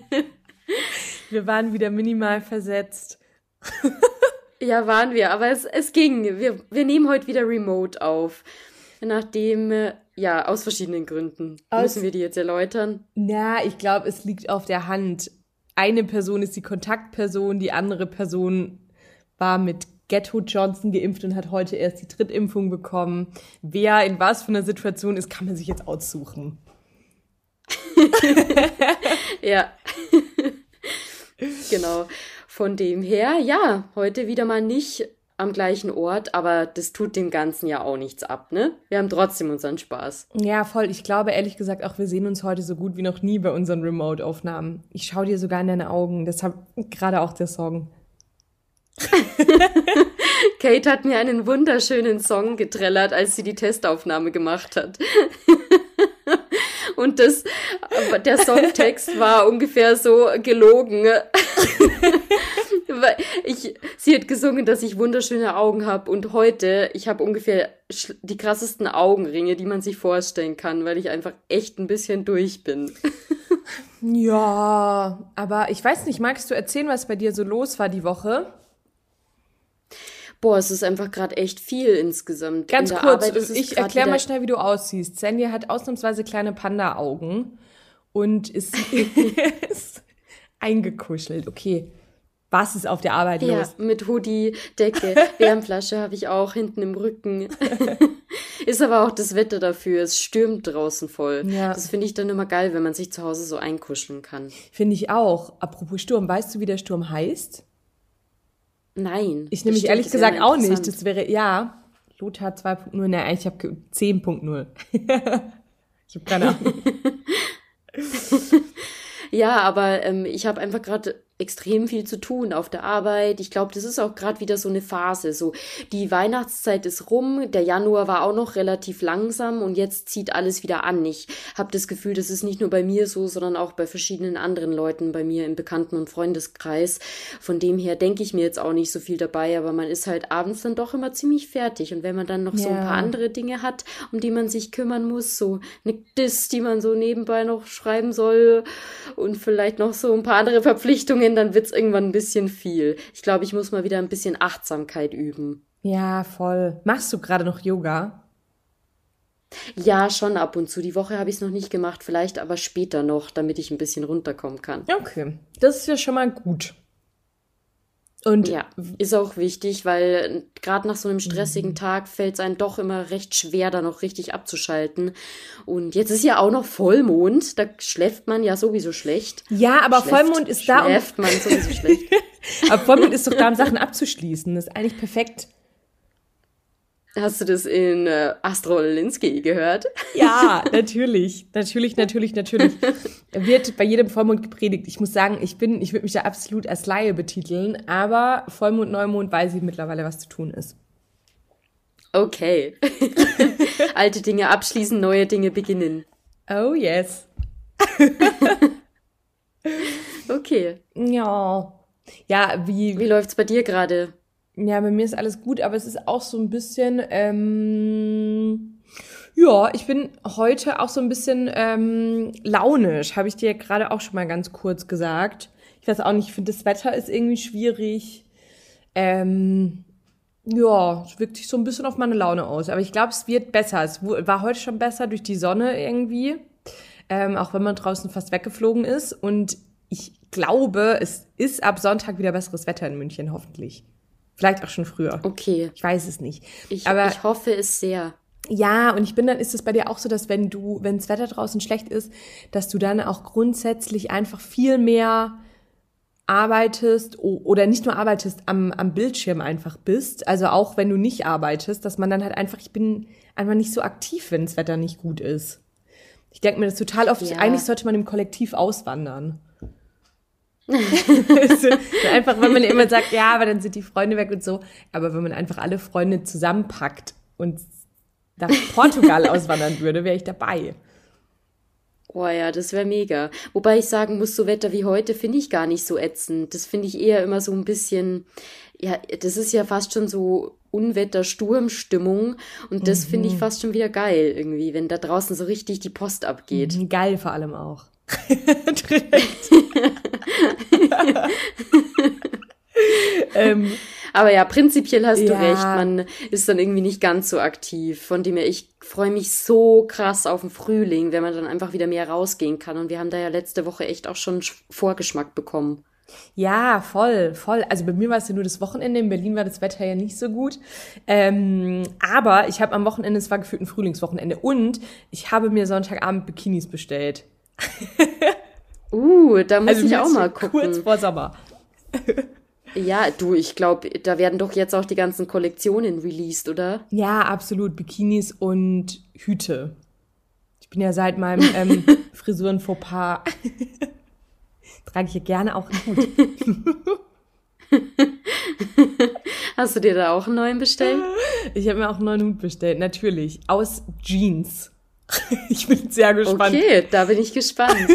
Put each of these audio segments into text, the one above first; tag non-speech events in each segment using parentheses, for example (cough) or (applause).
(laughs) wir waren wieder minimal versetzt. (laughs) ja, waren wir, aber es, es ging. Wir, wir nehmen heute wieder remote auf. Nachdem, äh, ja, aus verschiedenen Gründen. Aus, Müssen wir die jetzt erläutern? Na, ich glaube, es liegt auf der Hand. Eine Person ist die Kontaktperson, die andere Person war mit Ghetto Johnson geimpft und hat heute erst die Drittimpfung bekommen. Wer in was für einer Situation ist, kann man sich jetzt aussuchen. (laughs) ja. genau. Von dem her, ja, heute wieder mal nicht am gleichen Ort, aber das tut dem Ganzen ja auch nichts ab, ne? Wir haben trotzdem unseren Spaß. Ja, voll. Ich glaube ehrlich gesagt auch, wir sehen uns heute so gut wie noch nie bei unseren Remote-Aufnahmen. Ich schaue dir sogar in deine Augen. Deshalb gerade auch der Song. (laughs) Kate hat mir einen wunderschönen Song getrellert, als sie die Testaufnahme gemacht hat. Und das, der Songtext (laughs) war ungefähr so gelogen. ich, sie hat gesungen, dass ich wunderschöne Augen habe und heute, ich habe ungefähr die krassesten Augenringe, die man sich vorstellen kann, weil ich einfach echt ein bisschen durch bin. ja, aber ich weiß nicht, magst du erzählen, was bei dir so los war die Woche? Boah, es ist einfach gerade echt viel insgesamt. Ganz In kurz, ich erkläre mal schnell, wie du aussiehst. Sandy hat ausnahmsweise kleine Panda-Augen und ist, (laughs) (laughs) ist eingekuschelt. Okay. Was ist auf der Arbeit ja, los? mit Hoodie, Decke, (laughs) Wärmflasche habe ich auch hinten im Rücken. ist aber auch das Wetter dafür. Es stürmt draußen voll. Ja. Das finde ich dann immer geil, wenn man sich zu Hause so einkuscheln kann. Finde ich auch. Apropos Sturm, weißt du, wie der Sturm heißt? Nein. Ich nehme mich ehrlich gesagt auch nicht. Das wäre, ja, Lothar 2.0, ne, ich habe 10.0. (laughs) ich habe keine Ahnung. (laughs) ja, aber ähm, ich habe einfach gerade extrem viel zu tun auf der Arbeit. Ich glaube, das ist auch gerade wieder so eine Phase. So, die Weihnachtszeit ist rum, der Januar war auch noch relativ langsam und jetzt zieht alles wieder an. Ich habe das Gefühl, das ist nicht nur bei mir so, sondern auch bei verschiedenen anderen Leuten bei mir im Bekannten- und Freundeskreis. Von dem her denke ich mir jetzt auch nicht so viel dabei, aber man ist halt abends dann doch immer ziemlich fertig. Und wenn man dann noch ja. so ein paar andere Dinge hat, um die man sich kümmern muss, so eine Diss, die man so nebenbei noch schreiben soll und vielleicht noch so ein paar andere Verpflichtungen, Ferien, dann wird's irgendwann ein bisschen viel. Ich glaube, ich muss mal wieder ein bisschen Achtsamkeit üben. Ja, voll. Machst du gerade noch Yoga? Ja, schon ab und zu. Die Woche habe ich es noch nicht gemacht, vielleicht aber später noch, damit ich ein bisschen runterkommen kann. Okay, das ist ja schon mal gut. Und ja, ist auch wichtig, weil gerade nach so einem stressigen mhm. Tag fällt es einem doch immer recht schwer, da noch richtig abzuschalten. Und jetzt ist ja auch noch Vollmond, da schläft man ja sowieso schlecht. Ja, aber schläft, Vollmond ist da. Schläft man sowieso schlecht. (laughs) aber Vollmond ist doch da, um Sachen abzuschließen. Das ist eigentlich perfekt. Hast du das in äh, Astro Linsky gehört? Ja, (laughs) natürlich. Natürlich, natürlich, natürlich. Wird bei jedem Vollmond gepredigt. Ich muss sagen, ich bin, ich würde mich da absolut als Laie betiteln, aber Vollmond, Neumond weiß ich mittlerweile, was zu tun ist. Okay. (laughs) Alte Dinge abschließen, neue Dinge beginnen. Oh yes. (laughs) okay. Ja. Ja, wie. Wie läuft's bei dir gerade? Ja, bei mir ist alles gut, aber es ist auch so ein bisschen, ähm, ja, ich bin heute auch so ein bisschen ähm, launisch, habe ich dir gerade auch schon mal ganz kurz gesagt. Ich weiß auch nicht, ich finde, das Wetter ist irgendwie schwierig. Ähm, ja, es wirkt sich so ein bisschen auf meine Laune aus. Aber ich glaube, es wird besser. Es war heute schon besser durch die Sonne irgendwie. Ähm, auch wenn man draußen fast weggeflogen ist. Und ich glaube, es ist ab Sonntag wieder besseres Wetter in München, hoffentlich. Vielleicht auch schon früher. Okay. Ich weiß es nicht. Ich, Aber ich hoffe es sehr. Ja, und ich bin dann, ist es bei dir auch so, dass wenn du, wenn das Wetter draußen schlecht ist, dass du dann auch grundsätzlich einfach viel mehr arbeitest oder nicht nur arbeitest, am, am Bildschirm einfach bist. Also auch wenn du nicht arbeitest, dass man dann halt einfach, ich bin einfach nicht so aktiv, wenn das Wetter nicht gut ist. Ich denke mir das total oft, ja. eigentlich sollte man im Kollektiv auswandern. (laughs) einfach, wenn man immer sagt, ja, aber dann sind die Freunde weg und so. Aber wenn man einfach alle Freunde zusammenpackt und nach Portugal auswandern würde, wäre ich dabei. Oh ja, das wäre mega. Wobei ich sagen muss, so Wetter wie heute finde ich gar nicht so ätzend. Das finde ich eher immer so ein bisschen, ja, das ist ja fast schon so Unwetter-Sturmstimmung und das mhm. finde ich fast schon wieder geil irgendwie, wenn da draußen so richtig die Post abgeht. Mhm, geil vor allem auch. (laughs) (laughs) (laughs) ähm, aber ja, prinzipiell hast ja. du recht. Man ist dann irgendwie nicht ganz so aktiv. Von dem her, ich freue mich so krass auf den Frühling, wenn man dann einfach wieder mehr rausgehen kann. Und wir haben da ja letzte Woche echt auch schon Vorgeschmack bekommen. Ja, voll, voll. Also bei mir war es ja nur das Wochenende. In Berlin war das Wetter ja nicht so gut. Ähm, aber ich habe am Wochenende, es war gefühlt ein Frühlingswochenende. Und ich habe mir Sonntagabend Bikinis bestellt. (laughs) uh, da muss also ich auch mal gucken. Kurz vor Sommer. (laughs) Ja, du, ich glaube, da werden doch jetzt auch die ganzen Kollektionen released, oder? Ja, absolut. Bikinis und Hüte. Ich bin ja seit meinem ähm, (laughs) Frisuren-Fauxpas (laughs) trage ich ja gerne auch einen Hut. Hast du dir da auch einen neuen bestellt? Ich habe mir auch einen neuen Hut bestellt, natürlich. Aus Jeans. Ich bin sehr gespannt. Okay, da bin ich gespannt.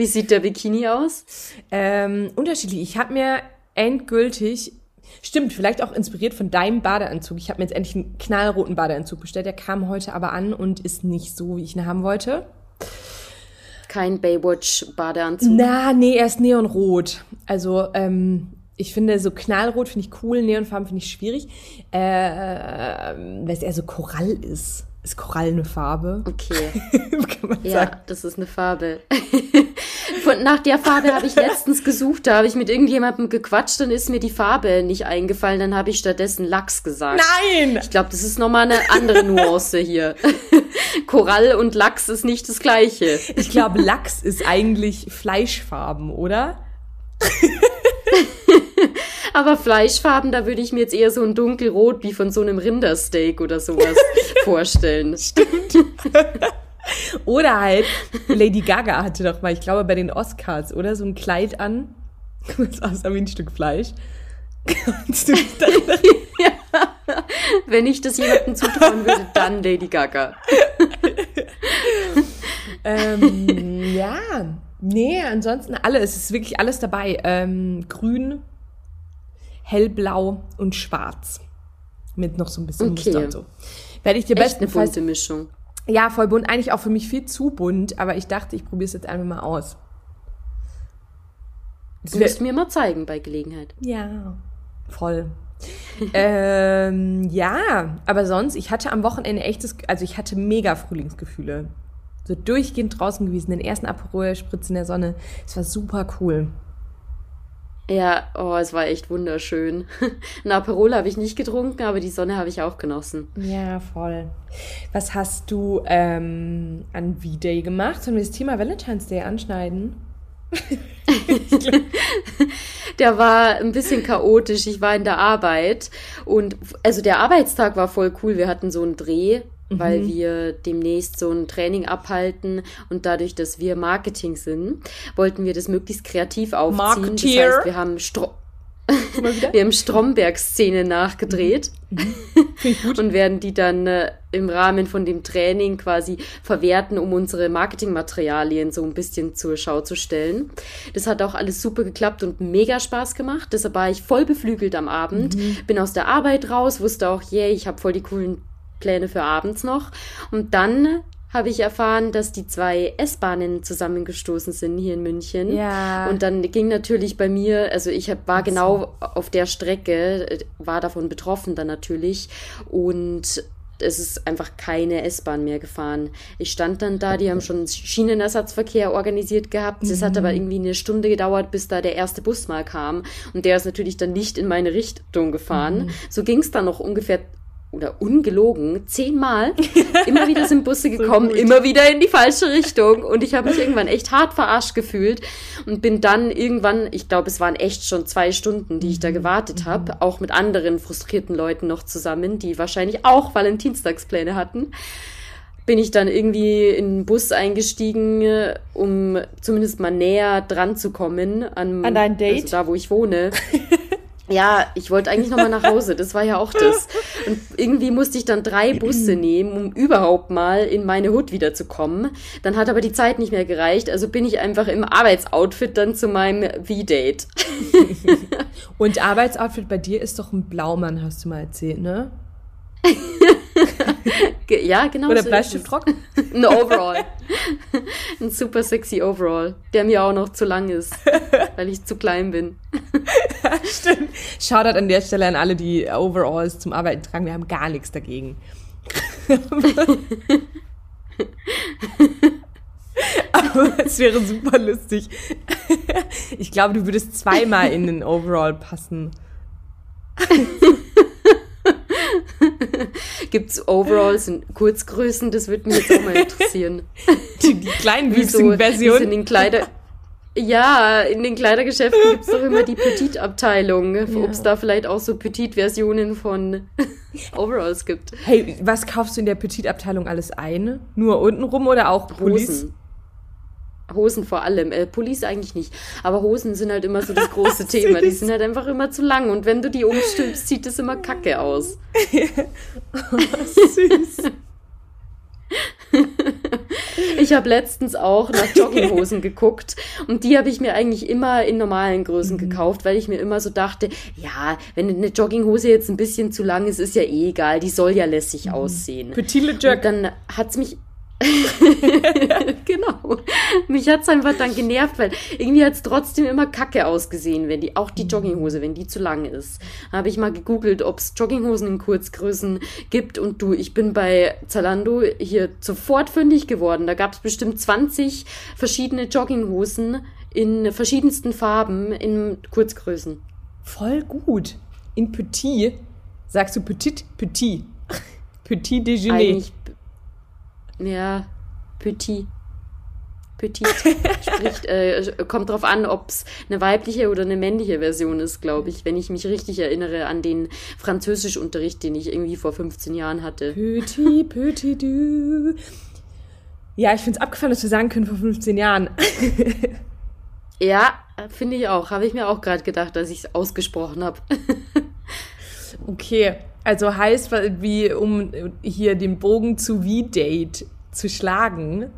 Wie sieht der Bikini aus? Ähm, unterschiedlich. Ich habe mir endgültig, stimmt, vielleicht auch inspiriert von deinem Badeanzug. Ich habe mir jetzt endlich einen knallroten Badeanzug bestellt. Der kam heute aber an und ist nicht so, wie ich ihn haben wollte. Kein Baywatch-Badeanzug. Na, nee, er ist neonrot. Also, ähm, ich finde so knallrot finde ich cool, Neonfarben finde ich schwierig, äh, weil es eher so Korall ist. Ist Korall eine Farbe? Okay. (laughs) Ja, sagen. das ist eine Farbe. (laughs) Von, nach der Farbe habe ich letztens gesucht, da habe ich mit irgendjemandem gequatscht, dann ist mir die Farbe nicht eingefallen, dann habe ich stattdessen Lachs gesagt. Nein! Ich glaube, das ist nochmal eine andere Nuance hier. (laughs) Korall und Lachs ist nicht das gleiche. Ich glaube, Lachs ist eigentlich Fleischfarben, oder? Aber Fleischfarben, da würde ich mir jetzt eher so ein dunkelrot wie von so einem Rindersteak oder sowas (laughs) vorstellen. Stimmt. (laughs) oder halt, Lady Gaga hatte doch mal, ich glaube bei den Oscars, oder? So ein Kleid an. Das aussah wie ein Stück Fleisch. Kannst du dann (laughs) ja. Wenn ich das jemandem zutrauen würde, dann Lady Gaga. ähm, ja, nee, ansonsten alles. Es ist wirklich alles dabei. Ähm, grün, hellblau und schwarz. Mit noch so ein bisschen okay. Muster und so. Werde ich dir Echt eine bunte Mischung. Ja, voll bunt. Eigentlich auch für mich viel zu bunt, aber ich dachte, ich probiere es jetzt einfach mal aus. Du musst mir mal zeigen bei Gelegenheit. Ja, voll. (laughs) ähm, ja, aber sonst, ich hatte am Wochenende echtes, also ich hatte mega Frühlingsgefühle. So durchgehend draußen gewesen, den ersten Aperol-Spritz in der Sonne. Es war super cool. Ja, oh, es war echt wunderschön. (laughs) Ein Aperol habe ich nicht getrunken, aber die Sonne habe ich auch genossen. Ja, voll. Was hast du ähm, an V-Day gemacht? Sollen wir das Thema Valentine's Day anschneiden? (laughs) der war ein bisschen chaotisch. Ich war in der Arbeit und also der Arbeitstag war voll cool. Wir hatten so einen Dreh weil mhm. wir demnächst so ein Training abhalten und dadurch, dass wir Marketing sind, wollten wir das möglichst kreativ aufziehen. Marketeer. Das heißt, wir haben Stro (laughs) wir haben Stromberg-Szene nachgedreht mhm. mhm. (laughs) und werden die dann äh, im Rahmen von dem Training quasi verwerten, um unsere Marketingmaterialien so ein bisschen zur Schau zu stellen. Das hat auch alles super geklappt und mega Spaß gemacht. Deshalb war ich voll beflügelt am Abend. Mhm. Bin aus der Arbeit raus, wusste auch, yay, ich habe voll die coolen Pläne für abends noch. Und dann habe ich erfahren, dass die zwei S-Bahnen zusammengestoßen sind hier in München. Ja. Und dann ging natürlich bei mir, also ich hab, war genau auf der Strecke, war davon betroffen dann natürlich. Und es ist einfach keine S-Bahn mehr gefahren. Ich stand dann da, die haben schon Schienenersatzverkehr organisiert gehabt. Es mhm. hat aber irgendwie eine Stunde gedauert, bis da der erste Bus mal kam. Und der ist natürlich dann nicht in meine Richtung gefahren. Mhm. So ging es dann noch ungefähr oder ungelogen zehnmal (laughs) immer wieder sind Busse gekommen, so immer wieder in die falsche Richtung und ich habe mich irgendwann echt hart verarscht gefühlt und bin dann irgendwann, ich glaube, es waren echt schon zwei Stunden, die ich da mhm. gewartet habe, mhm. auch mit anderen frustrierten Leuten noch zusammen, die wahrscheinlich auch Valentinstagspläne hatten. Bin ich dann irgendwie in den Bus eingestiegen, um zumindest mal näher dran zu kommen an, an dein Date, also da wo ich wohne. (laughs) Ja, ich wollte eigentlich nochmal nach Hause, das war ja auch das. Und irgendwie musste ich dann drei Busse nehmen, um überhaupt mal in meine Hut wiederzukommen. Dann hat aber die Zeit nicht mehr gereicht, also bin ich einfach im Arbeitsoutfit dann zu meinem V-Date. (laughs) Und Arbeitsoutfit bei dir ist doch ein Blaumann, hast du mal erzählt, ne? (laughs) (laughs) Ja, genau. Oder so Bleistiftrock? (laughs) Ein Overall. Ein super sexy Overall, der mir auch noch zu lang ist, (laughs) weil ich zu klein bin. Stimmt. Shoutout an der Stelle an alle, die Overalls zum Arbeiten tragen. Wir haben gar nichts dagegen. Aber es wäre super lustig. Ich glaube, du würdest zweimal in den Overall passen. Gibt es Overalls in Kurzgrößen? Das würde mich jetzt auch mal interessieren. (laughs) Die, die kleinwüchsigen Versionen. in den Kleider ja, in den Kleidergeschäften gibt es doch immer die Petit-Abteilung. Ja. Ob es da vielleicht auch so Petit-Versionen von (laughs) Overalls gibt. Hey, was kaufst du in der Petit-Abteilung alles ein? Nur untenrum oder auch? Hosen. Hosen vor allem. Äh, Police eigentlich nicht. Aber Hosen sind halt immer so das (laughs) große Thema. Die sind halt einfach immer zu lang. Und wenn du die umstülpst, sieht es immer kacke aus. (laughs) oh, süß. (laughs) ich habe letztens auch nach Jogginghosen geguckt und die habe ich mir eigentlich immer in normalen Größen mhm. gekauft, weil ich mir immer so dachte, ja, wenn eine Jogginghose jetzt ein bisschen zu lang ist, ist ja eh egal, die soll ja lässig mhm. aussehen. Petit Le Jog. Und dann hat's mich (laughs) genau. Mich hat's einfach dann genervt, weil irgendwie hat's trotzdem immer kacke ausgesehen, wenn die, auch die mhm. Jogginghose, wenn die zu lang ist. Habe ich mal gegoogelt, ob's Jogginghosen in Kurzgrößen gibt und du, ich bin bei Zalando hier sofort fündig geworden. Da gab's bestimmt 20 verschiedene Jogginghosen in verschiedensten Farben in Kurzgrößen. Voll gut. In Petit sagst du Petit, Petit. (laughs) Petit Déjeuner. Eigentlich ja, Petit. Petit. (laughs) Spricht, äh, kommt drauf an, ob es eine weibliche oder eine männliche Version ist, glaube ich, wenn ich mich richtig erinnere an den Französischunterricht, den ich irgendwie vor 15 Jahren hatte. Petit, petit du. Ja, ich finde es abgefallen, dass wir sagen können vor 15 Jahren. (laughs) ja, finde ich auch. Habe ich mir auch gerade gedacht, als ich es ausgesprochen habe. (laughs) okay, also heißt, wie um hier den Bogen zu V-Date zu schlagen.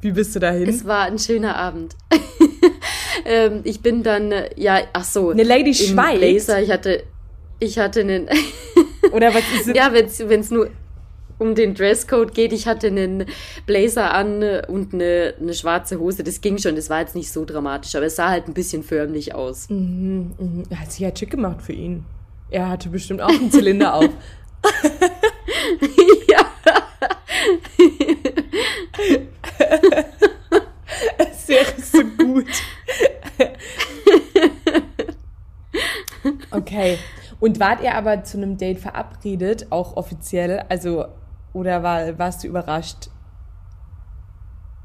Wie bist du dahin? Es war ein schöner Abend. (laughs) ähm, ich bin dann, ja, ach so. Eine Lady Schweiz? Blazer. Ich hatte, ich hatte einen. (laughs) Oder was ist es? Ja, wenn es nur um den Dresscode geht. Ich hatte einen Blazer an und eine, eine schwarze Hose. Das ging schon. Das war jetzt nicht so dramatisch, aber es sah halt ein bisschen förmlich aus. Mhm, mhm. Hat sich ja schick gemacht für ihn. Er hatte bestimmt auch einen Zylinder auf. (laughs) ja. Es wäre so gut. Okay. Und wart ihr aber zu einem Date verabredet, auch offiziell? Also, oder war, warst du überrascht?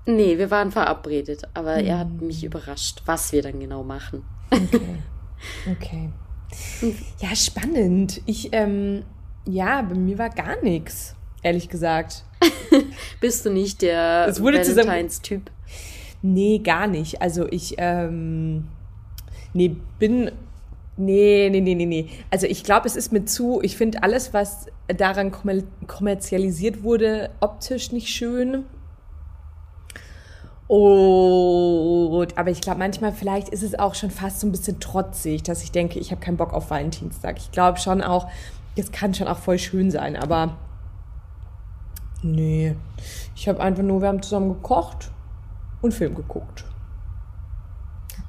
Nee, wir waren verabredet, aber hm. er hat hm. mich überrascht, was wir dann genau machen. Okay. Okay. Ja, spannend. Ich, ähm, ja, bei mir war gar nichts, ehrlich gesagt. (laughs) Bist du nicht der Valentines-Typ? Nee, gar nicht. Also ich, ähm, nee, bin, nee, nee, nee, nee, nee. Also ich glaube, es ist mir zu, ich finde alles, was daran kommerzialisiert wurde, optisch nicht schön. Und, aber ich glaube, manchmal vielleicht ist es auch schon fast so ein bisschen trotzig, dass ich denke, ich habe keinen Bock auf Valentinstag. Ich glaube schon auch, es kann schon auch voll schön sein, aber nee. Ich habe einfach nur, wir haben zusammen gekocht und Film geguckt.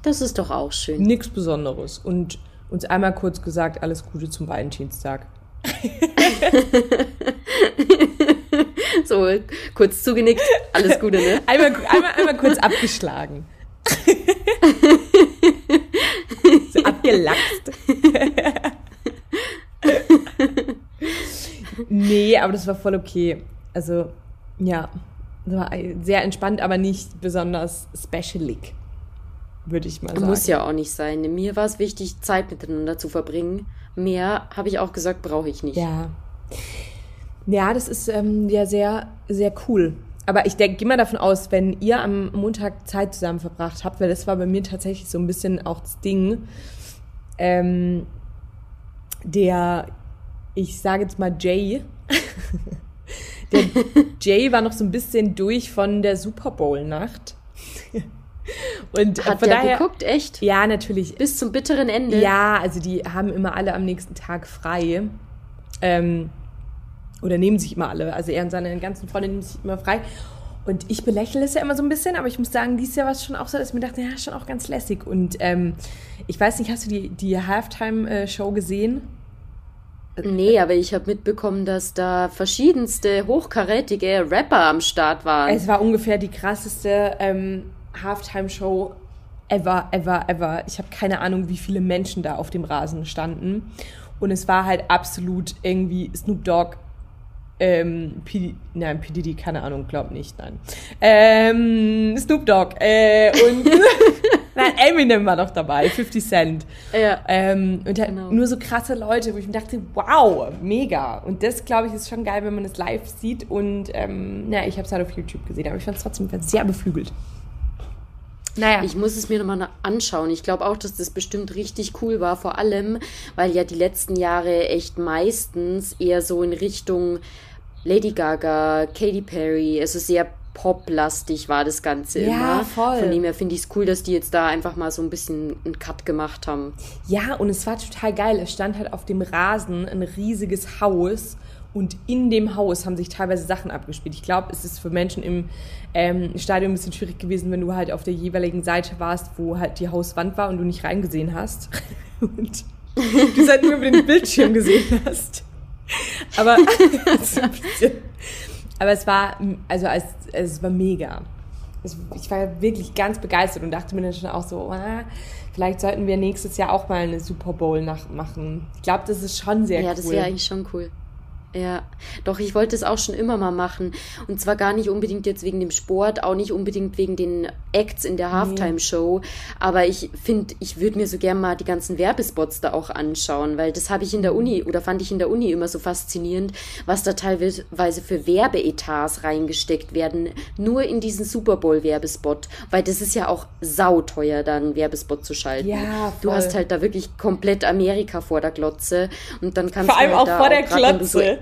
Das ist doch auch schön. Nichts Besonderes. Und uns einmal kurz gesagt, alles Gute zum Valentinstag. (laughs) so kurz zugenickt, alles Gute, ne? (laughs) Einmal, einmal, einmal kurz abgeschlagen. (laughs) so abgelachst. nee, aber das war voll okay. Also, ja, war sehr entspannt, aber nicht besonders specialig, würde ich mal sagen. Muss ja auch nicht sein. Mir war es wichtig, Zeit miteinander zu verbringen. Mehr, habe ich auch gesagt, brauche ich nicht. Ja. Ja, das ist ähm, ja sehr, sehr cool. Aber ich denke, gehe mal davon aus, wenn ihr am Montag Zeit zusammen verbracht habt, weil das war bei mir tatsächlich so ein bisschen auch das Ding, ähm, der, ich sage jetzt mal Jay, (laughs) der Jay war noch so ein bisschen durch von der Super Bowl-Nacht. (laughs) Und Hat von der daher, geguckt, echt? Ja, natürlich. Bis zum bitteren Ende? Ja, also die haben immer alle am nächsten Tag frei. Ähm, oder nehmen sich immer alle. Also er und seine ganzen Freunde nehmen sich immer frei. Und ich belächle es ja immer so ein bisschen, aber ich muss sagen, dieses Jahr war es schon auch so, dass ich mir dachte, ja, schon auch ganz lässig. Und ähm, ich weiß nicht, hast du die, die Halftime-Show gesehen? Nee, aber ich habe mitbekommen, dass da verschiedenste hochkarätige Rapper am Start waren. Es war ungefähr die krasseste ähm, Halftime-Show ever, ever, ever. Ich habe keine Ahnung, wie viele Menschen da auf dem Rasen standen. Und es war halt absolut irgendwie Snoop Dogg, ähm, P nein, P. Diddy, keine Ahnung, glaub nicht, nein. Ähm, Snoop Dogg äh, und (laughs) nein, Eminem war noch dabei, 50 Cent. Ja. Ähm, und genau. nur so krasse Leute, wo ich mir dachte, wow, mega. Und das, glaube ich, ist schon geil, wenn man es live sieht. Und ähm, ja, ich habe es halt auf YouTube gesehen, aber ich fand es trotzdem sehr beflügelt. Naja. Ich muss es mir nochmal anschauen. Ich glaube auch, dass das bestimmt richtig cool war, vor allem, weil ja die letzten Jahre echt meistens eher so in Richtung Lady Gaga, Katy Perry, also sehr poplastig war das Ganze ja, immer. Voll. Von dem her finde ich es cool, dass die jetzt da einfach mal so ein bisschen einen Cut gemacht haben. Ja, und es war total geil. Es stand halt auf dem Rasen ein riesiges Haus und in dem Haus haben sich teilweise Sachen abgespielt. Ich glaube, es ist für Menschen im ähm, Stadion ein bisschen schwierig gewesen, wenn du halt auf der jeweiligen Seite warst, wo halt die Hauswand war und du nicht reingesehen hast. (laughs) und du halt nur über den Bildschirm gesehen hast. Aber, (laughs) aber es war, also es, es war mega. Es, ich war wirklich ganz begeistert und dachte mir dann schon auch so, ah, vielleicht sollten wir nächstes Jahr auch mal eine Super Bowl machen. Ich glaube, das ist schon sehr ja, cool. Ja, das wäre eigentlich schon cool. Ja, doch, ich wollte es auch schon immer mal machen. Und zwar gar nicht unbedingt jetzt wegen dem Sport, auch nicht unbedingt wegen den Acts in der Halftime-Show. Aber ich finde, ich würde mir so gern mal die ganzen Werbespots da auch anschauen, weil das habe ich in der Uni oder fand ich in der Uni immer so faszinierend, was da teilweise für Werbeetats reingesteckt werden, nur in diesen Super Bowl-Werbespot. Weil das ist ja auch sauteuer, da einen Werbespot zu schalten. Ja, voll. Du hast halt da wirklich komplett Amerika vor der Glotze. Und dann kannst Vor allem du halt auch vor der Glotze.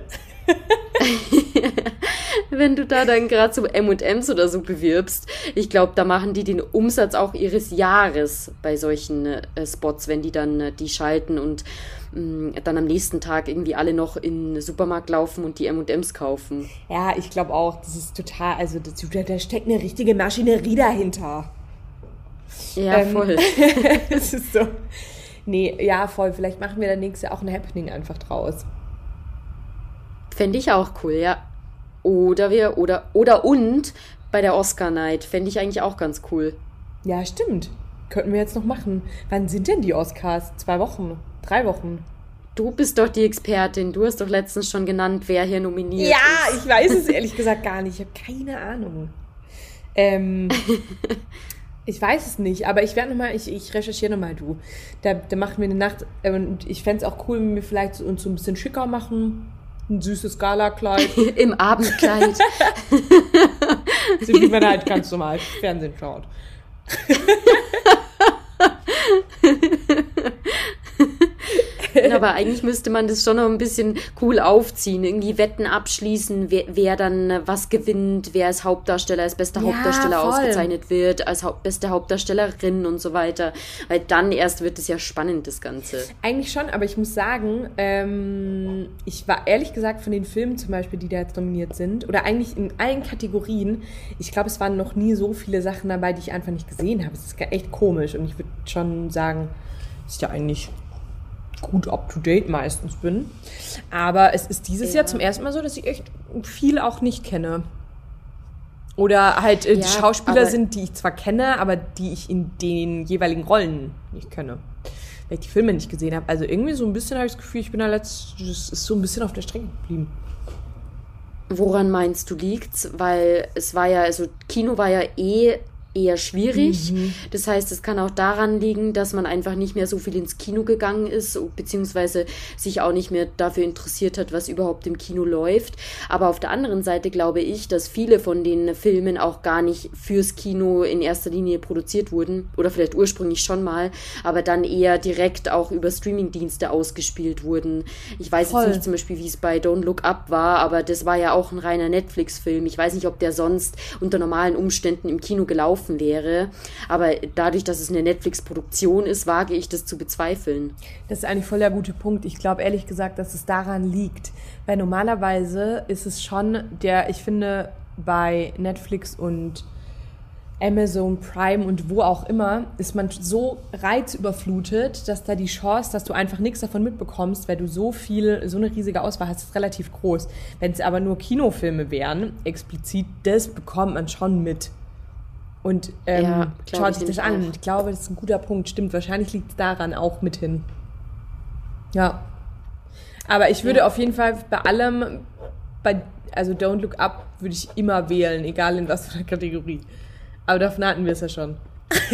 (laughs) wenn du da dann gerade so M&M's oder so bewirbst, ich glaube, da machen die den Umsatz auch ihres Jahres bei solchen äh, Spots, wenn die dann äh, die schalten und mh, mm, dann am nächsten Tag irgendwie alle noch in den Supermarkt laufen und die M&M's kaufen. Ja, ich glaube auch, das ist total, also das, da steckt eine richtige Maschinerie dahinter. Ja, ähm, voll. (laughs) das ist so. Nee, ja, voll. Vielleicht machen wir dann nächstes Jahr auch ein Happening einfach draus. Fände ich auch cool, ja. Oder wir, oder, oder und bei der Oscar Night. Fände ich eigentlich auch ganz cool. Ja, stimmt. Könnten wir jetzt noch machen. Wann sind denn die Oscars? Zwei Wochen? Drei Wochen? Du bist doch die Expertin. Du hast doch letztens schon genannt, wer hier nominiert ja, ist. Ja, ich weiß es (laughs) ehrlich gesagt gar nicht. Ich habe keine Ahnung. Ähm, (laughs) ich weiß es nicht, aber ich werde nochmal, ich, ich recherchiere nochmal, du. Da, da machen wir eine Nacht und ich fände es auch cool, wenn wir vielleicht uns so ein bisschen schicker machen ein süßes Galakleid. (laughs) Im Abendkleid. so wie man halt ganz normal Fernsehen schaut. (laughs) (laughs) Aber eigentlich müsste man das schon noch ein bisschen cool aufziehen. Irgendwie Wetten abschließen, wer, wer dann was gewinnt, wer als Hauptdarsteller, als bester ja, Hauptdarsteller voll. ausgezeichnet wird, als Haupt, beste Hauptdarstellerin und so weiter. Weil dann erst wird es ja spannend, das Ganze. Eigentlich schon, aber ich muss sagen, ähm, ich war ehrlich gesagt von den Filmen zum Beispiel, die da jetzt nominiert sind, oder eigentlich in allen Kategorien, ich glaube, es waren noch nie so viele Sachen dabei, die ich einfach nicht gesehen habe. Es ist echt komisch und ich würde schon sagen, ist ja eigentlich gut up-to-date meistens bin. Aber es ist dieses ja. Jahr zum ersten Mal so, dass ich echt viel auch nicht kenne. Oder halt äh, ja, Schauspieler sind, die ich zwar kenne, aber die ich in den jeweiligen Rollen nicht kenne. Weil ich die Filme nicht gesehen habe. Also irgendwie so ein bisschen habe ich das Gefühl, ich bin da letztes, ist so ein bisschen auf der Strecke geblieben. Woran meinst du liegt's? Weil es war ja, also Kino war ja eh eher schwierig. Mhm. Das heißt, es kann auch daran liegen, dass man einfach nicht mehr so viel ins Kino gegangen ist, beziehungsweise sich auch nicht mehr dafür interessiert hat, was überhaupt im Kino läuft. Aber auf der anderen Seite glaube ich, dass viele von den Filmen auch gar nicht fürs Kino in erster Linie produziert wurden oder vielleicht ursprünglich schon mal, aber dann eher direkt auch über Streamingdienste ausgespielt wurden. Ich weiß Voll. jetzt nicht zum Beispiel, wie es bei Don't Look Up war, aber das war ja auch ein reiner Netflix-Film. Ich weiß nicht, ob der sonst unter normalen Umständen im Kino gelaufen gelaufen wäre. Aber dadurch, dass es eine Netflix-Produktion ist, wage ich das zu bezweifeln. Das ist eigentlich voll der gute Punkt. Ich glaube ehrlich gesagt, dass es daran liegt. Weil normalerweise ist es schon der, ich finde, bei Netflix und Amazon Prime und wo auch immer, ist man so reizüberflutet, dass da die Chance, dass du einfach nichts davon mitbekommst, weil du so viel, so eine riesige Auswahl hast, ist relativ groß. Wenn es aber nur Kinofilme wären, explizit, das bekommt man schon mit. Und ähm, ja, schaut sich das an. Auch. Ich glaube, das ist ein guter Punkt. Stimmt, wahrscheinlich liegt es daran auch mit hin. Ja. Aber ich würde ja. auf jeden Fall bei allem, bei, also Don't Look Up, würde ich immer wählen, egal in was für einer Kategorie. Aber davon hatten wir es ja schon. (laughs)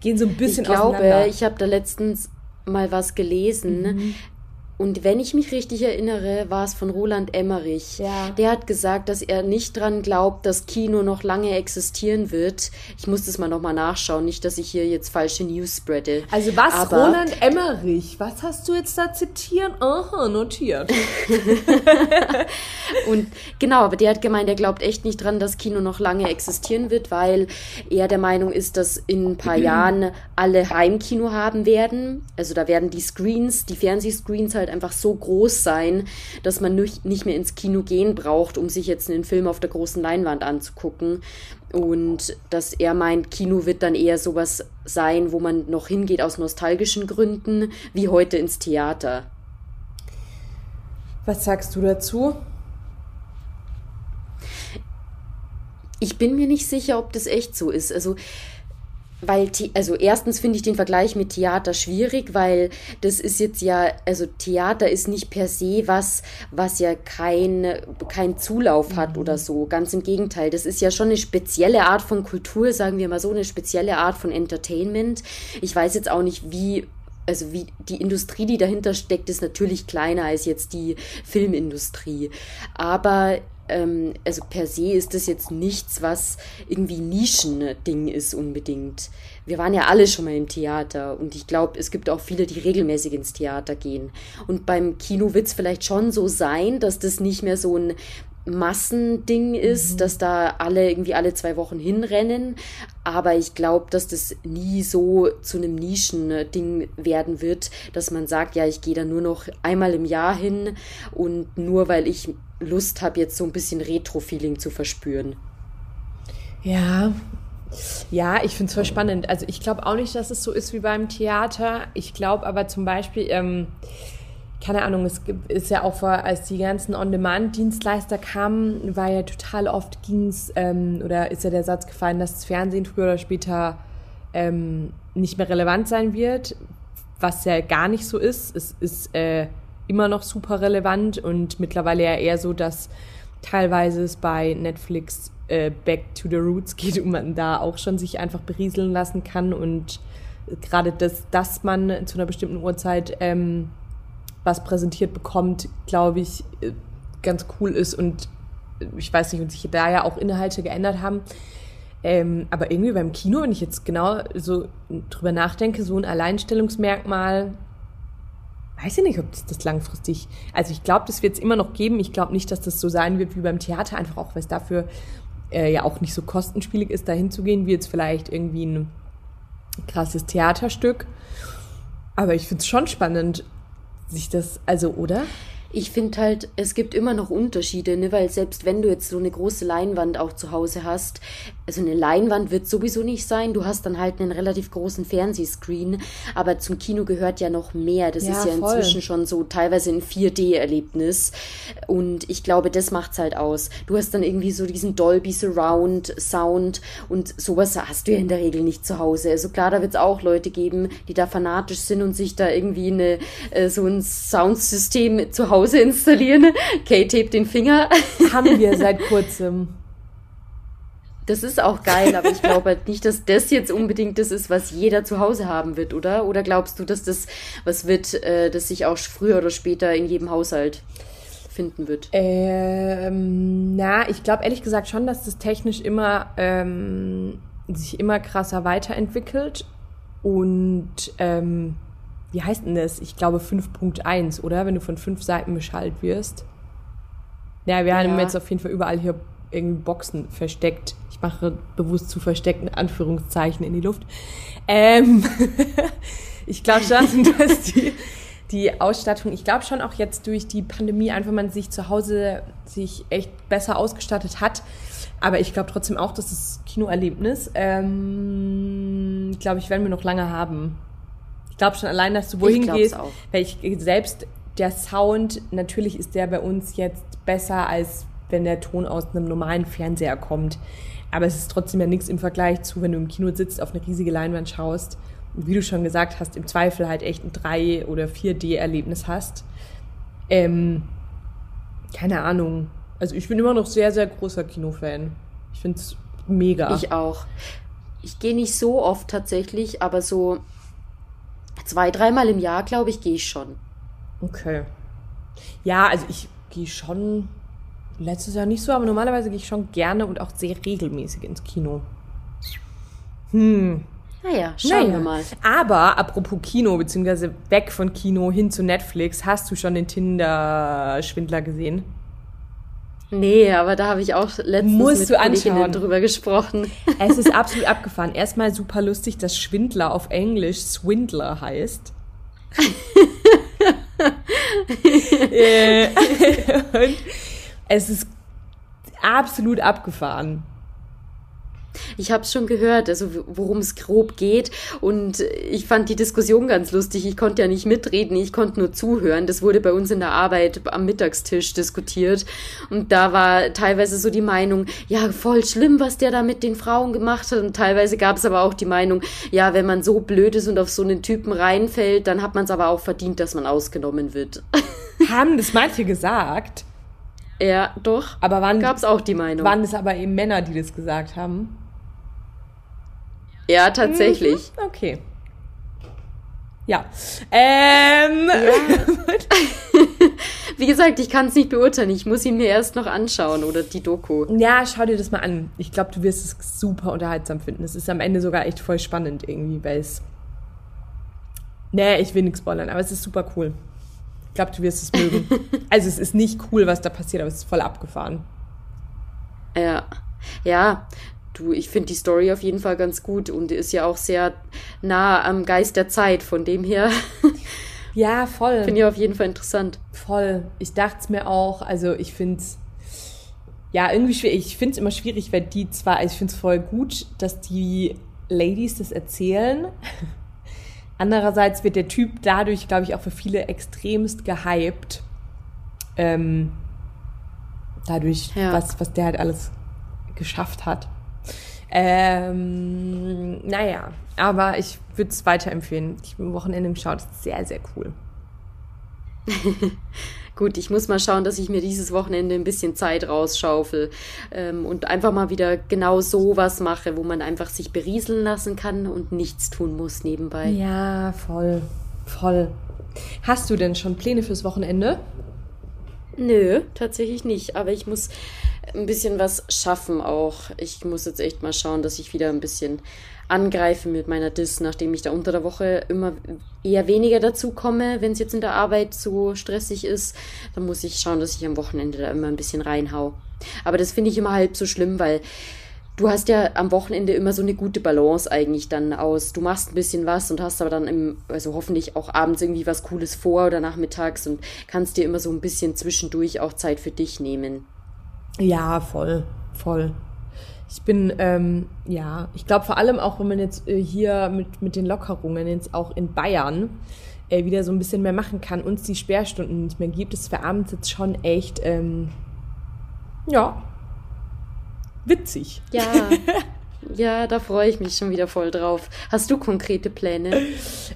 Gehen so ein bisschen Ich glaube, ich habe da letztens mal was gelesen. Mhm. Und wenn ich mich richtig erinnere, war es von Roland Emmerich. Ja. Der hat gesagt, dass er nicht dran glaubt, dass Kino noch lange existieren wird. Ich muss das mal nochmal nachschauen, nicht, dass ich hier jetzt falsche News spreade. Also was, Aber Roland Emmerich? Was hast du jetzt da zitiert? Aha, notiert. (laughs) und genau, aber der hat gemeint, er glaubt echt nicht dran, dass Kino noch lange existieren wird, weil er der Meinung ist, dass in ein paar (clears throat) Jahren alle Heimkino haben werden. Also da werden die Screens, die Fernsehscreens halt halt einfach so groß sein, dass man nicht mehr ins Kino gehen braucht, um sich jetzt einen Film auf der großen Leinwand anzugucken. Und dass er meint, Kino wird dann eher sowas sein, wo man noch hingeht aus nostalgischen Gründen, wie heute ins Theater. Was sagst du dazu? Ich bin mir nicht sicher, ob das echt so ist. Also weil, also erstens finde ich den Vergleich mit Theater schwierig, weil das ist jetzt ja, also Theater ist nicht per se was, was ja kein, kein Zulauf hat mhm. oder so. Ganz im Gegenteil. Das ist ja schon eine spezielle Art von Kultur, sagen wir mal so, eine spezielle Art von Entertainment. Ich weiß jetzt auch nicht, wie also wie die Industrie, die dahinter steckt, ist natürlich kleiner als jetzt die Filmindustrie. Aber ähm, also per se ist das jetzt nichts, was irgendwie Nischending ist unbedingt. Wir waren ja alle schon mal im Theater und ich glaube, es gibt auch viele, die regelmäßig ins Theater gehen. Und beim Kino wird es vielleicht schon so sein, dass das nicht mehr so ein Massending ist, mhm. dass da alle irgendwie alle zwei Wochen hinrennen. Aber ich glaube, dass das nie so zu einem Nischending werden wird, dass man sagt, ja, ich gehe da nur noch einmal im Jahr hin und nur weil ich Lust habe, jetzt so ein bisschen Retro-Feeling zu verspüren. Ja, ja, ich finde es voll spannend. Also ich glaube auch nicht, dass es so ist wie beim Theater. Ich glaube aber zum Beispiel, ähm, keine Ahnung, es ist ja auch vor, als die ganzen On-Demand-Dienstleister kamen, war ja total oft ging's ähm, oder ist ja der Satz gefallen, dass das Fernsehen früher oder später ähm, nicht mehr relevant sein wird, was ja gar nicht so ist. Es ist äh, immer noch super relevant und mittlerweile ja eher so, dass teilweise es bei Netflix äh, Back to the Roots geht und man da auch schon sich einfach berieseln lassen kann und gerade das, dass man zu einer bestimmten Uhrzeit ähm, was präsentiert bekommt, glaube ich, äh, ganz cool ist und ich weiß nicht, und sich da ja auch Inhalte geändert haben. Ähm, aber irgendwie beim Kino, wenn ich jetzt genau so drüber nachdenke, so ein Alleinstellungsmerkmal weiß ich nicht, ob das, das langfristig, also ich glaube, das wird es immer noch geben. Ich glaube nicht, dass das so sein wird wie beim Theater, einfach auch, weil es dafür äh, ja auch nicht so kostenspielig ist, da hinzugehen, wie jetzt vielleicht irgendwie ein krasses Theaterstück. Aber ich finde es schon spannend, sich das, also, oder? Ich finde halt, es gibt immer noch Unterschiede, ne? weil selbst wenn du jetzt so eine große Leinwand auch zu Hause hast, also eine Leinwand wird sowieso nicht sein, du hast dann halt einen relativ großen Fernsehscreen, aber zum Kino gehört ja noch mehr. Das ja, ist ja voll. inzwischen schon so teilweise ein 4D-Erlebnis und ich glaube, das macht's halt aus. Du hast dann irgendwie so diesen Dolby Surround Sound und sowas hast du ja in der Regel nicht zu Hause. Also klar, da wird's auch Leute geben, die da fanatisch sind und sich da irgendwie eine, äh, so ein Soundsystem zu Hause Hause installieren. Kate hebt den Finger. (laughs) Haben wir seit kurzem. Das ist auch geil, aber ich glaube halt nicht, dass das jetzt unbedingt das ist, was jeder zu Hause haben wird, oder? Oder glaubst du, dass das was wird, äh, das sich auch früher oder später in jedem Haushalt finden wird? Ähm, na, ich glaube ehrlich gesagt schon, dass das technisch immer ähm, sich immer krasser weiterentwickelt und ähm, wie heißt denn das? Ich glaube 5.1, oder? Wenn du von fünf Seiten beschallt wirst. Ja, wir ja. haben jetzt auf jeden Fall überall hier irgendwie Boxen versteckt. Ich mache bewusst zu versteckten Anführungszeichen in die Luft. Ähm, (laughs) ich glaube schon, (laughs) dass die, die Ausstattung, ich glaube schon auch jetzt durch die Pandemie einfach man sich zu Hause sich echt besser ausgestattet hat. Aber ich glaube trotzdem auch, dass das Kinoerlebnis, ähm, glaube ich, werden wir noch lange haben. Ich glaube schon allein, dass du wohin gehst, weil ich selbst der Sound, natürlich ist der bei uns jetzt besser, als wenn der Ton aus einem normalen Fernseher kommt. Aber es ist trotzdem ja nichts im Vergleich zu, wenn du im Kino sitzt, auf eine riesige Leinwand schaust und wie du schon gesagt hast, im Zweifel halt echt ein 3- oder 4D-Erlebnis hast. Ähm, keine Ahnung. Also ich bin immer noch sehr, sehr großer Kinofan. Ich finde es mega. Ich auch. Ich gehe nicht so oft tatsächlich, aber so zwei, dreimal im Jahr, glaube ich, gehe ich schon. Okay. Ja, also ich gehe schon letztes Jahr nicht so, aber normalerweise gehe ich schon gerne und auch sehr regelmäßig ins Kino. Hm. Naja, schauen naja. wir mal. Aber apropos Kino, beziehungsweise weg von Kino hin zu Netflix, hast du schon den Tinder-Schwindler gesehen? Nee, aber da habe ich auch letztens Musst mit du anschauen. drüber gesprochen. (laughs) Es ist absolut abgefahren. Erstmal super lustig, dass Schwindler auf Englisch Swindler heißt. (laughs) Äh, (laughs) und es ist absolut abgefahren. Ich habe es schon gehört, also worum es grob geht. Und ich fand die Diskussion ganz lustig. Ich konnte ja nicht mitreden, ich konnte nur zuhören. Das wurde bei uns in der Arbeit am Mittagstisch diskutiert. Und da war teilweise so die Meinung, ja, voll schlimm, was der da mit den Frauen gemacht hat. Und teilweise gab es aber auch die Meinung, ja, wenn man so blöd ist und auf so einen Typen reinfällt, dann hat man es aber auch verdient, dass man ausgenommen wird. (laughs) Haben das manche gesagt? Ja, doch. Aber wann gab es auch die Meinung? Waren es aber eben Männer, die das gesagt haben? Ja, tatsächlich. Mhm, okay. Ja. Ähm. Ja. (laughs) Wie gesagt, ich kann es nicht beurteilen. Ich muss ihn mir erst noch anschauen oder die Doku. Ja, schau dir das mal an. Ich glaube, du wirst es super unterhaltsam finden. Es ist am Ende sogar echt voll spannend irgendwie, weil es. Nee, ich will nichts spoilern, aber es ist super cool. Ich glaube, du wirst es mögen. (laughs) also es ist nicht cool, was da passiert, aber es ist voll abgefahren. Ja. Ja, du, ich finde die Story auf jeden Fall ganz gut und ist ja auch sehr nah am Geist der Zeit, von dem her. (laughs) ja, voll. Finde ich auf jeden Fall interessant. Voll. Ich dachte es mir auch, also ich finde es, ja, irgendwie schwierig. Ich finde es immer schwierig, weil die zwar, also ich finde es voll gut, dass die Ladies das erzählen. (laughs) Andererseits wird der Typ dadurch, glaube ich, auch für viele extremst gehypt. Ähm, dadurch, ja. was, was der halt alles geschafft hat. Ähm, naja, aber ich würde es weiterempfehlen. Ich habe am Wochenende geschaut, ist sehr, sehr cool. (laughs) Gut, ich muss mal schauen, dass ich mir dieses Wochenende ein bisschen Zeit rausschaufel ähm, und einfach mal wieder genau so was mache, wo man einfach sich berieseln lassen kann und nichts tun muss nebenbei. Ja, voll, voll. Hast du denn schon Pläne fürs Wochenende? Nö, tatsächlich nicht. Aber ich muss ein bisschen was schaffen auch. Ich muss jetzt echt mal schauen, dass ich wieder ein bisschen angreife mit meiner Dis, nachdem ich da unter der Woche immer eher weniger dazu komme, wenn es jetzt in der Arbeit so stressig ist. Dann muss ich schauen, dass ich am Wochenende da immer ein bisschen reinhau. Aber das finde ich immer halb so schlimm, weil du hast ja am Wochenende immer so eine gute Balance eigentlich dann aus. Du machst ein bisschen was und hast aber dann im, also hoffentlich auch abends irgendwie was Cooles vor oder nachmittags und kannst dir immer so ein bisschen zwischendurch auch Zeit für dich nehmen. Ja, voll, voll. Ich bin, ähm, ja, ich glaube vor allem auch, wenn man jetzt äh, hier mit, mit den Lockerungen jetzt auch in Bayern äh, wieder so ein bisschen mehr machen kann, uns die Sperrstunden nicht mehr gibt, ist für abends jetzt schon echt, ähm, ja, witzig. Ja. (laughs) Ja, da freue ich mich schon wieder voll drauf. Hast du konkrete Pläne?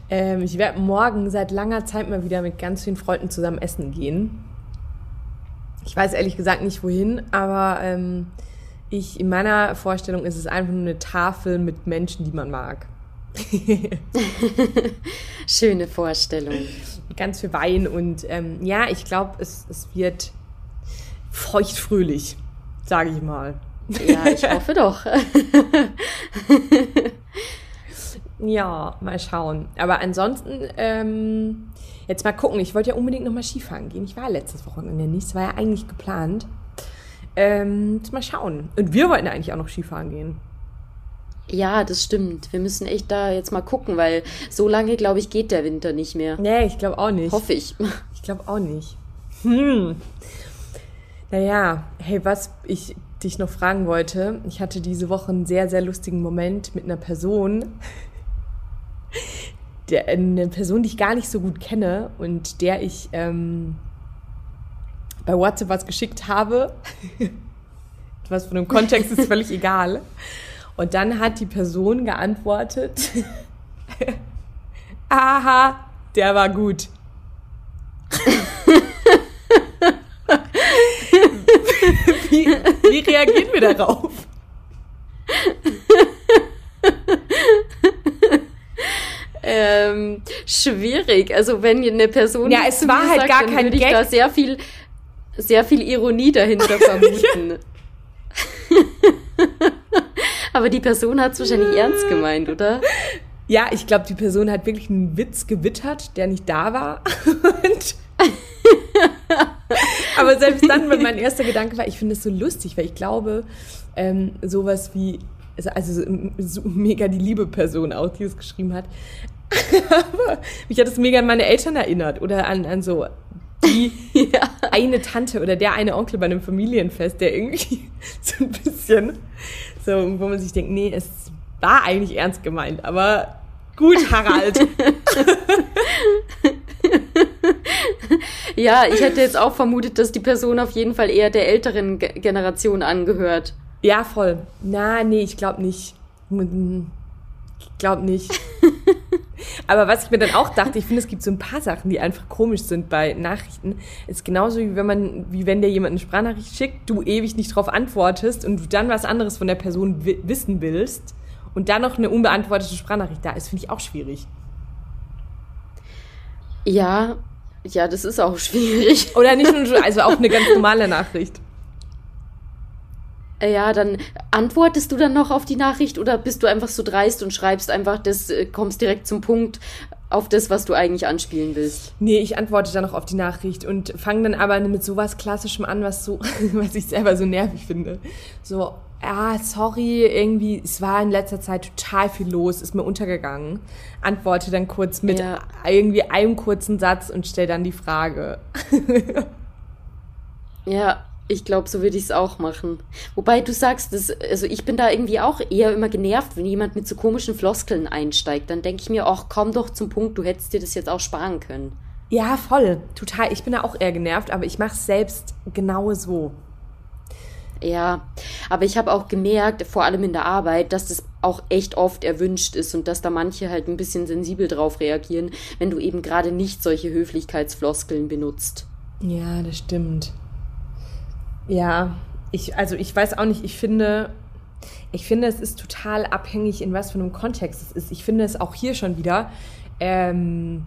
Ähm, ich werde morgen seit langer Zeit mal wieder mit ganz vielen Freunden zusammen essen gehen. Ich weiß ehrlich gesagt nicht wohin, aber ähm, ich in meiner Vorstellung ist es einfach nur eine Tafel mit Menschen, die man mag. (laughs) Schöne Vorstellung. Ganz viel Wein und ähm, ja, ich glaube, es, es wird feuchtfröhlich, sage ich mal. Ja, ich hoffe (laughs) doch. ja, mal schauen. Aber ansonsten, ähm, jetzt mal gucken. Ich wollte ja unbedingt nochmal Skifahren gehen. Ich war letztes Wochenende nicht. Es war ja eigentlich geplant. Ähm, mal schauen. Und wir wollten eigentlich auch noch Skifahren gehen. Ja, das stimmt. Wir müssen echt da jetzt mal gucken, weil so lange, glaube ich, geht der Winter nicht mehr. Nee, ich glaube auch nicht. Hoffe ich. Ich glaube auch nicht. Hm. Naja, hey, was ich dich noch fragen wollte. Ich hatte diese Woche einen sehr, sehr lustigen Moment mit einer Person, der, eine Person, die ich gar nicht so gut kenne und der ich ähm, bei WhatsApp was geschickt habe. (laughs) was von dem Kontext ist völlig (laughs) egal. Und dann hat die Person geantwortet, (laughs) aha, der war gut. wie, wie reagieren wir darauf? Ähm, schwierig. Also wenn eine Person ja, es war halt sagt, gar kein würde ich Gag. da sehr viel, sehr viel Ironie dahinter (laughs) vermuten. (laughs) Aber die Person hat es wahrscheinlich ernst gemeint, oder? Ja, ich glaube, die Person hat wirklich einen Witz gewittert, der nicht da war. (laughs) Aber selbst dann, wenn mein erster Gedanke war, ich finde es so lustig, weil ich glaube, ähm, sowas wie, also, also so mega die liebe Person auch, die es geschrieben hat. Aber mich hat es mega an meine Eltern erinnert oder an, an so die (laughs) ja. eine Tante oder der eine Onkel bei einem Familienfest, der irgendwie (laughs) so ein bisschen so, wo man sich denkt, nee, es war eigentlich ernst gemeint, aber gut, Harald. (laughs) ja, ich hätte jetzt auch vermutet, dass die Person auf jeden Fall eher der älteren Ge Generation angehört. Ja, voll. Na, nee, ich glaube nicht. Ich glaube nicht. Aber was ich mir dann auch dachte, ich finde, es gibt so ein paar Sachen, die einfach komisch sind bei Nachrichten. Es ist genauso wie wenn man, wie wenn dir jemand eine Sprachnachricht schickt, du ewig nicht drauf antwortest und du dann was anderes von der Person wissen willst und dann noch eine unbeantwortete Sprachnachricht da ist, finde ich auch schwierig. Ja, ja, das ist auch schwierig. Oder nicht nur, also auch eine ganz normale Nachricht. Ja, dann antwortest du dann noch auf die Nachricht oder bist du einfach so dreist und schreibst einfach, das äh, kommst direkt zum Punkt auf das, was du eigentlich anspielen willst? Nee, ich antworte dann noch auf die Nachricht und fange dann aber mit sowas Klassischem an, was so, (laughs) was ich selber so nervig finde. So, ah, sorry, irgendwie, es war in letzter Zeit total viel los, ist mir untergegangen. Antworte dann kurz mit ja. irgendwie einem kurzen Satz und stell dann die Frage. (laughs) ja, ich glaube, so würde ich es auch machen. Wobei du sagst, dass, also ich bin da irgendwie auch eher immer genervt, wenn jemand mit so komischen Floskeln einsteigt. Dann denke ich mir, ach, komm doch zum Punkt, du hättest dir das jetzt auch sparen können. Ja, voll. Total. Ich bin da auch eher genervt, aber ich mache es selbst genau so. Ja, aber ich habe auch gemerkt, vor allem in der Arbeit, dass das auch echt oft erwünscht ist und dass da manche halt ein bisschen sensibel drauf reagieren, wenn du eben gerade nicht solche Höflichkeitsfloskeln benutzt. Ja, das stimmt. Ja, ich, also ich weiß auch nicht, ich finde, ich finde, es ist total abhängig, in was für einem Kontext es ist. Ich finde es auch hier schon wieder. Ähm,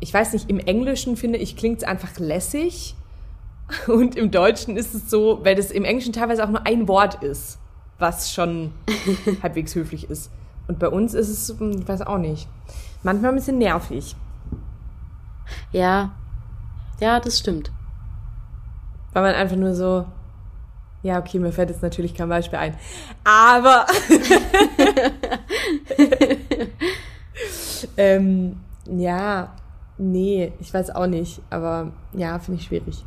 ich weiß nicht, im Englischen finde ich, klingt es einfach lässig. (laughs) Und im Deutschen ist es so, weil das im Englischen teilweise auch nur ein Wort ist, was schon (laughs) halbwegs höflich ist. Und bei uns ist es, hm, ich weiß auch nicht, manchmal ein bisschen nervig. Ja, ja, das stimmt. Weil man einfach nur so, ja, okay, mir fällt jetzt natürlich kein Beispiel ein. Aber (laughs) ähm, ja, nee, ich weiß auch nicht. Aber ja, finde ich schwierig.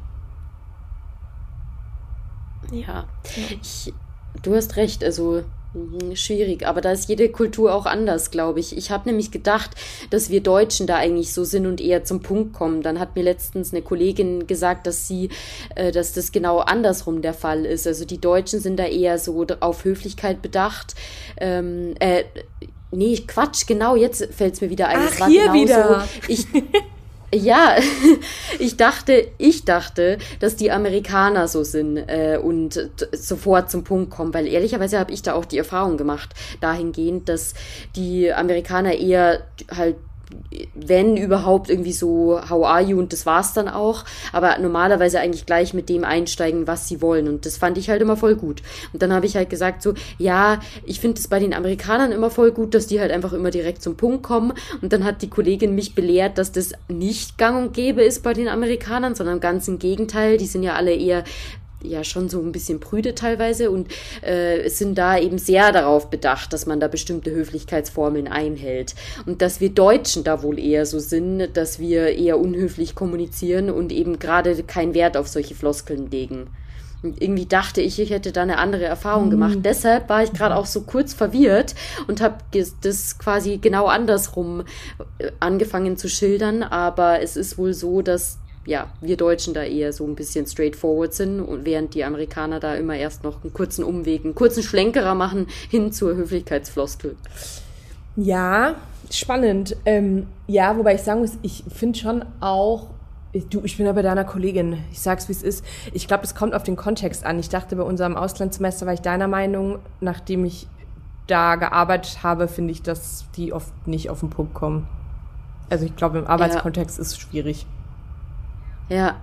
Ja, ich, du hast recht. Also schwierig, aber da ist jede Kultur auch anders, glaube ich. Ich habe nämlich gedacht, dass wir Deutschen da eigentlich so sind und eher zum Punkt kommen. Dann hat mir letztens eine Kollegin gesagt, dass sie, äh, dass das genau andersrum der Fall ist. Also die Deutschen sind da eher so auf Höflichkeit bedacht. Ähm, äh, nee, Quatsch, genau, jetzt fällt es mir wieder ein. Ach, hier wieder. So. Ich, Ja, (laughs) ich dachte, ich dachte, dass die Amerikaner so sind äh, und sofort zum Punkt kommen, weil ehrlicherweise habe ich da auch die Erfahrung gemacht, dahingehend, dass die Amerikaner eher halt wenn überhaupt irgendwie so How are you? Und das war's dann auch, aber normalerweise eigentlich gleich mit dem einsteigen, was sie wollen. Und das fand ich halt immer voll gut. Und dann habe ich halt gesagt so, ja, ich finde es bei den Amerikanern immer voll gut, dass die halt einfach immer direkt zum Punkt kommen. Und dann hat die Kollegin mich belehrt, dass das nicht gang und gäbe ist bei den Amerikanern, sondern ganz im Gegenteil, die sind ja alle eher ja schon so ein bisschen prüde teilweise und äh, sind da eben sehr darauf bedacht, dass man da bestimmte Höflichkeitsformeln einhält. Und dass wir Deutschen da wohl eher so sind, dass wir eher unhöflich kommunizieren und eben gerade keinen Wert auf solche Floskeln legen. Und irgendwie dachte ich, ich hätte da eine andere Erfahrung gemacht. Mhm. Deshalb war ich gerade auch so kurz verwirrt und habe das quasi genau andersrum äh, angefangen zu schildern. Aber es ist wohl so, dass ja, wir Deutschen da eher so ein bisschen straightforward sind und während die Amerikaner da immer erst noch einen kurzen Umweg, einen kurzen Schlenkerer machen (laughs) hin zur Höflichkeitsfloskel. Ja, spannend. Ähm, ja, wobei ich sagen muss, ich finde schon auch, du, ich bin ja bei deiner Kollegin. Ich sag's, wie es ist. Ich glaube, es kommt auf den Kontext an. Ich dachte, bei unserem Auslandssemester war ich deiner Meinung, nachdem ich da gearbeitet habe, finde ich, dass die oft nicht auf den Punkt kommen. Also ich glaube, im Arbeitskontext ja. ist es schwierig. Ja,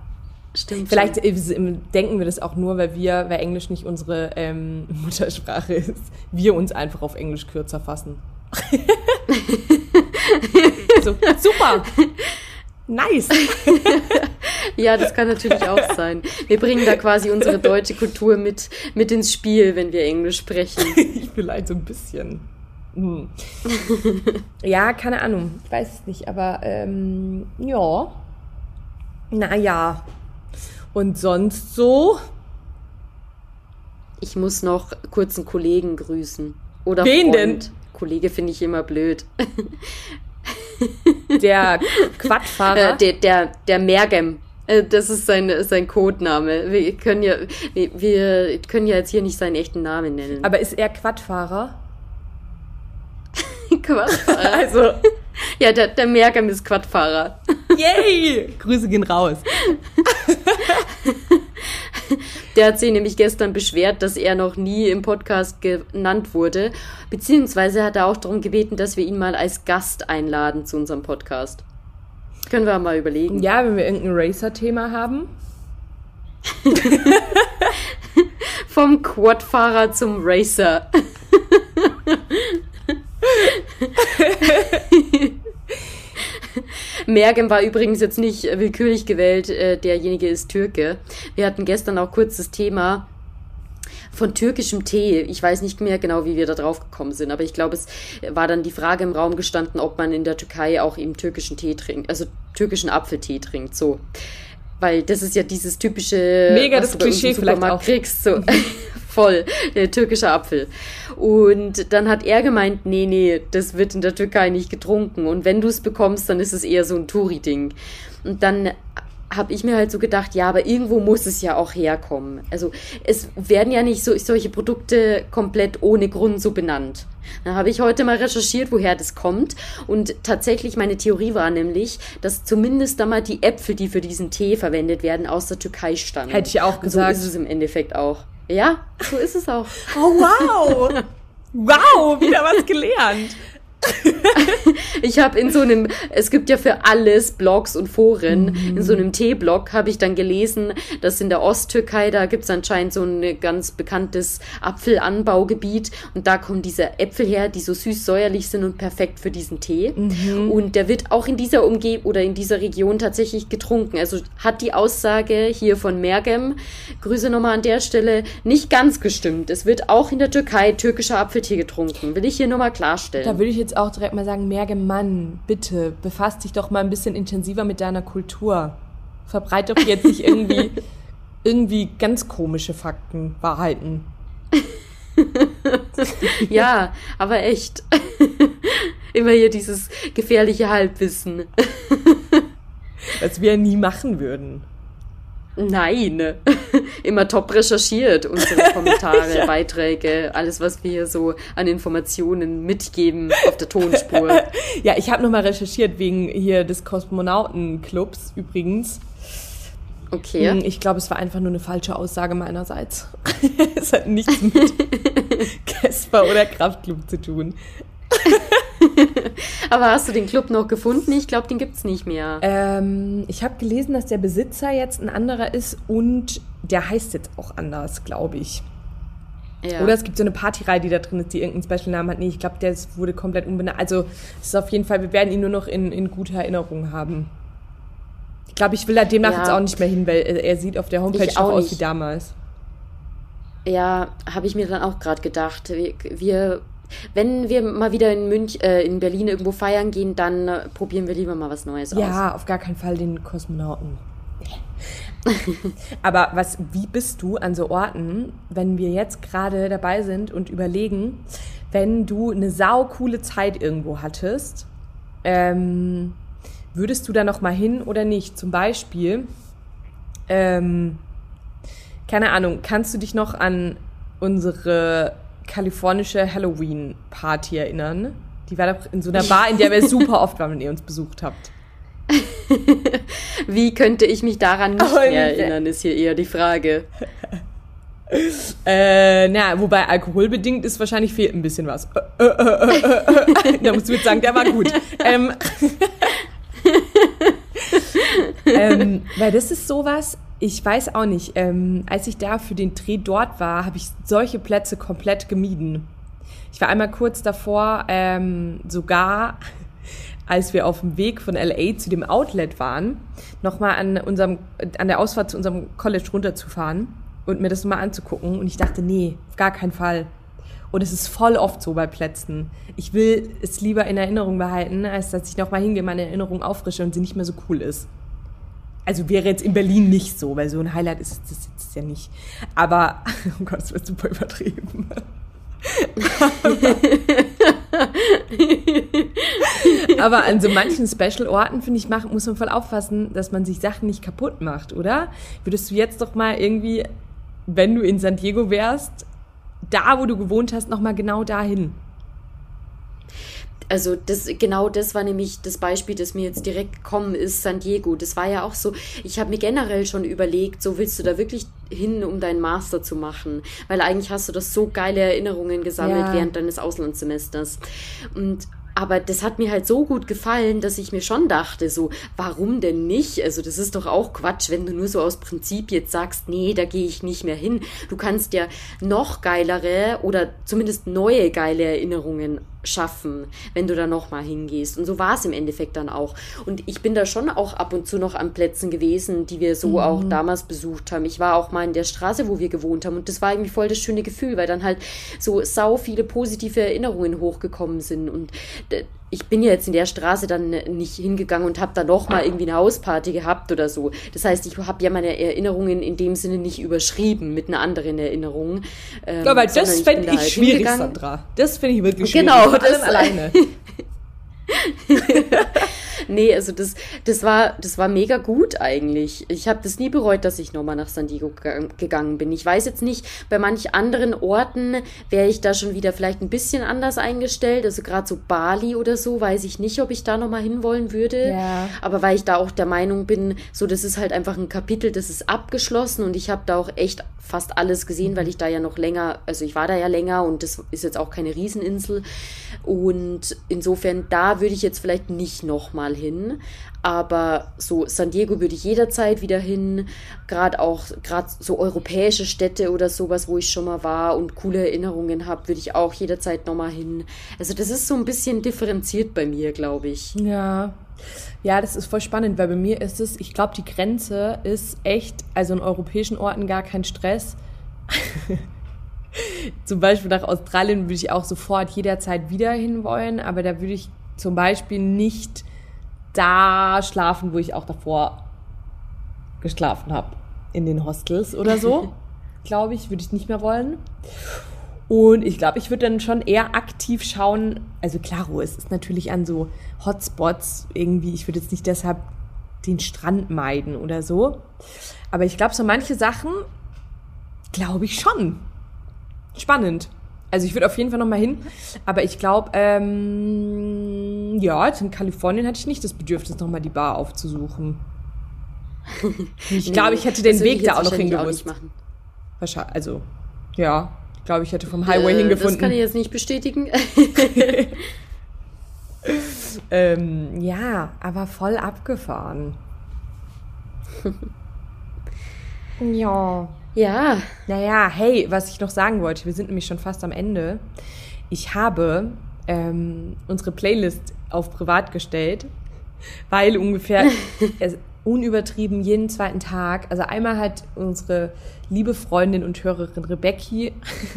stimmt. Vielleicht schon. denken wir das auch nur, weil wir, weil Englisch nicht unsere ähm, (laughs) Muttersprache ist, wir uns einfach auf Englisch kürzer fassen. (laughs) so, super. Nice. ja, das kann natürlich auch sein. Wir bringen da quasi unsere deutsche Kultur mit, mit ins Spiel, wenn wir Englisch sprechen. ich (laughs) vielleicht so ein bisschen. Hm. ja, keine Ahnung. Ich weiß es nicht, aber ähm, ja. Naja. Und sonst so? Ich muss noch kurz einen Kollegen grüßen. Oder Wen Freund. denn? Kollege finde ich immer blöd. Der Quadfahrer? (laughs) Äh, der, der, der Mergem. Äh, das ist sein, sein Codename. Wir können ja, wir, wir können ja jetzt hier nicht seinen echten Namen nennen. Aber ist er Quadfahrer? (laughs) Quadfahrer. (laughs) Also. Ja, der, der Mergem ist Quadfahrer. (laughs) Yay! Grüße gehen raus. (laughs) Der hat sich nämlich gestern beschwert, dass er noch nie im Podcast genannt wurde. Beziehungsweise hat er auch darum gebeten, dass wir ihn mal als Gast einladen zu unserem Podcast. Können wir mal überlegen. Ja, wenn wir irgendein Racer-Thema haben. (laughs) Vom Quadfahrer zum Racer. Mergem war übrigens jetzt nicht willkürlich gewählt, äh, derjenige ist Türke. Wir hatten gestern auch kurz das Thema von türkischem Tee. Ich weiß nicht mehr genau, wie wir da drauf gekommen sind, aber ich glaube, es war dann die Frage im Raum gestanden, ob man in der Türkei auch eben türkischen Tee trinkt, also türkischen Apfeltee trinkt, so. Weil das ist ja dieses typische, Mega was das Klischee vielleicht auch. kriegst, so. (laughs) voll, der türkische Apfel. Und dann hat er gemeint, nee, nee, das wird in der Türkei nicht getrunken. Und wenn du es bekommst, dann ist es eher so ein Touri-Ding. Und dann habe ich mir halt so gedacht, ja, aber irgendwo muss es ja auch herkommen. Also es werden ja nicht so, solche Produkte komplett ohne Grund so benannt. Da habe ich heute mal recherchiert, woher das kommt. Und tatsächlich meine Theorie war nämlich, dass zumindest da mal die Äpfel, die für diesen Tee verwendet werden, aus der Türkei stammen. Hätte ich auch gesagt. So ist es im Endeffekt auch. Ja, so ist es auch. Oh, wow! (laughs) wow, wieder was gelernt. (laughs) ich habe in so einem, es gibt ja für alles Blogs und Foren, mhm. in so einem T-Blog habe ich dann gelesen, dass in der Osttürkei, da gibt es anscheinend so ein ganz bekanntes Apfelanbaugebiet und da kommen diese Äpfel her, die so süß-säuerlich sind und perfekt für diesen Tee. Mhm. Und der wird auch in dieser Umgebung oder in dieser Region tatsächlich getrunken. Also hat die Aussage hier von Mergem, Grüße nochmal an der Stelle, nicht ganz gestimmt. Es wird auch in der Türkei türkischer Apfeltee getrunken. Will ich hier nochmal klarstellen. Da würde ich jetzt jetzt auch direkt mal sagen, Merge Mann, bitte, befasst dich doch mal ein bisschen intensiver mit deiner Kultur. Verbreite doch jetzt nicht irgendwie, (laughs) irgendwie ganz komische Fakten, Wahrheiten. (laughs) ja, aber echt. (laughs) Immer hier dieses gefährliche Halbwissen. Was wir nie machen würden. Nein, (laughs) immer top recherchiert, unsere (laughs) Kommentare, ja. Beiträge, alles, was wir hier so an Informationen mitgeben auf der Tonspur. (laughs) ja, ich habe nochmal recherchiert wegen hier des Kosmonautenclubs übrigens. Okay. Hm, ich glaube, es war einfach nur eine falsche Aussage meinerseits. es hat nichts mit Casper oder Kraftclub zu tun. (laughs) Aber hast du den Club noch gefunden? Ich glaube, den gibt es nicht mehr. Ähm, ich habe gelesen, dass der Besitzer jetzt ein anderer ist und der heißt jetzt auch anders, glaube ich. Ja. Oder es gibt so eine Partyreihe, die da drin ist, die irgendeinen Special-Namen hat. Nee, ich glaube, der wurde komplett umbenannt. Also, es ist auf jeden Fall, wir werden ihn nur noch in, in guter Erinnerung haben. Ich glaube, ich will da demnach ja. jetzt auch nicht mehr hin, weil er sieht auf der Homepage auch aus wie damals. Ja, habe ich mir dann auch gerade gedacht. Wir, wir, wenn wir mal wieder in Münch, äh, in Berlin irgendwo feiern gehen, dann äh, probieren wir lieber mal was Neues ja, aus. Ja, auf gar keinen Fall den Kosmonauten. (laughs) Aber was, wie bist du an so Orten, wenn wir jetzt gerade dabei sind und überlegen, wenn du eine sau coole Zeit irgendwo hattest, ähm, würdest du da noch mal hin oder nicht? Zum Beispiel, ähm, keine Ahnung, kannst du dich noch an unsere kalifornische Halloween-Party erinnern? Die war doch in so einer Bar, in der wir super oft waren, wenn ihr uns besucht habt. (laughs) Wie könnte ich mich daran nicht mehr erinnern, ist hier eher die Frage. (laughs) Äh, na, wobei alkoholbedingt ist wahrscheinlich fehlt ein bisschen was. Äh, äh, äh, (laughs) da musst du jetzt sagen, der war gut. Ähm, ähm, weil das ist sowas, ich weiß auch nicht, ähm, als ich da für den Dreh dort war, habe ich solche Plätze komplett gemieden. Ich war einmal kurz davor, ähm, sogar (laughs) als wir auf dem Weg von LA zu dem Outlet waren, nochmal an an der Ausfahrt zu unserem College runterzufahren und mir das mal anzugucken. Und ich dachte, nee, auf gar keinen Fall. Und es ist voll oft so bei Plätzen. Ich will es lieber in Erinnerung behalten, als dass ich nochmal hingehe, meine Erinnerung auffrische und sie nicht mehr so cool ist. Also wäre jetzt in Berlin nicht so, weil so ein Highlight ist das jetzt ja nicht. Aber, (laughs) oh Gott, das wird super übertrieben. Aber an so manchen Special-Orten, finde ich, muss man voll aufpassen, dass man sich Sachen nicht kaputt macht, oder? Würdest du jetzt doch mal irgendwie, wenn du in San Diego wärst, da, wo du gewohnt hast, nochmal genau dahin? Also das genau das war nämlich das Beispiel, das mir jetzt direkt gekommen ist, San Diego. Das war ja auch so, ich habe mir generell schon überlegt, so willst du da wirklich hin, um deinen Master zu machen? Weil eigentlich hast du das so geile Erinnerungen gesammelt ja. während deines Auslandssemesters. Und aber das hat mir halt so gut gefallen, dass ich mir schon dachte, so, warum denn nicht? Also das ist doch auch Quatsch, wenn du nur so aus Prinzip jetzt sagst, nee, da gehe ich nicht mehr hin. Du kannst ja noch geilere oder zumindest neue geile Erinnerungen schaffen, wenn du da nochmal hingehst. Und so war es im Endeffekt dann auch. Und ich bin da schon auch ab und zu noch an Plätzen gewesen, die wir so mhm. auch damals besucht haben. Ich war auch mal in der Straße, wo wir gewohnt haben. Und das war irgendwie voll das schöne Gefühl, weil dann halt so sau viele positive Erinnerungen hochgekommen sind. Und ich bin ja jetzt in der Straße dann nicht hingegangen und habe da noch mal irgendwie eine Hausparty gehabt oder so. Das heißt, ich habe ja meine Erinnerungen in dem Sinne nicht überschrieben mit einer anderen Erinnerung. Ähm, weil das fände ich halt schwierig, Sandra. Das finde ich wirklich schwierig. Genau, das alleine. (laughs) (laughs) nee, also das, das, war, das war mega gut eigentlich. Ich habe das nie bereut, dass ich nochmal nach San Diego gegangen bin. Ich weiß jetzt nicht, bei manch anderen Orten wäre ich da schon wieder vielleicht ein bisschen anders eingestellt. Also gerade so Bali oder so, weiß ich nicht, ob ich da nochmal hinwollen würde. Ja. Aber weil ich da auch der Meinung bin, so das ist halt einfach ein Kapitel, das ist abgeschlossen und ich habe da auch echt fast alles gesehen, weil ich da ja noch länger, also ich war da ja länger und das ist jetzt auch keine Rieseninsel. Und insofern, da würde ich jetzt vielleicht nicht nochmal hin. Aber so San Diego würde ich jederzeit wieder hin. Gerade auch, gerade so europäische Städte oder sowas, wo ich schon mal war und coole Erinnerungen habe, würde ich auch jederzeit nochmal hin. Also das ist so ein bisschen differenziert bei mir, glaube ich. Ja. Ja, das ist voll spannend, weil bei mir ist es, ich glaube, die Grenze ist echt, also in europäischen Orten gar kein Stress. (laughs) zum Beispiel nach Australien würde ich auch sofort jederzeit wieder hinwollen, aber da würde ich zum Beispiel nicht da schlafen, wo ich auch davor geschlafen habe. In den Hostels oder so. (laughs) glaube ich, würde ich nicht mehr wollen. Und ich glaube, ich würde dann schon eher aktiv schauen. Also klaro, es ist natürlich an so Hotspots irgendwie. Ich würde jetzt nicht deshalb den Strand meiden oder so. Aber ich glaube, so manche Sachen glaube ich schon. Spannend. Also ich würde auf jeden Fall noch mal hin. Aber ich glaube, ähm, ja, in Kalifornien hatte ich nicht das Bedürfnis, noch mal die Bar aufzusuchen. (laughs) Ich glaube, ich hätte den Weg da auch noch hingewusst. Wahrscheinlich, also, ja. Ich glaube, ich hätte vom Highway äh, hingefunden. Das kann ich jetzt nicht bestätigen. (laughs) ähm, ja, aber voll abgefahren. (laughs) ja. Ja. Naja, hey, was ich noch sagen wollte, wir sind nämlich schon fast am Ende. Ich habe ähm, unsere Playlist auf privat gestellt, weil ungefähr (laughs) unübertrieben jeden zweiten Tag. Also einmal hat unsere liebe Freundin und Hörerin Rebecca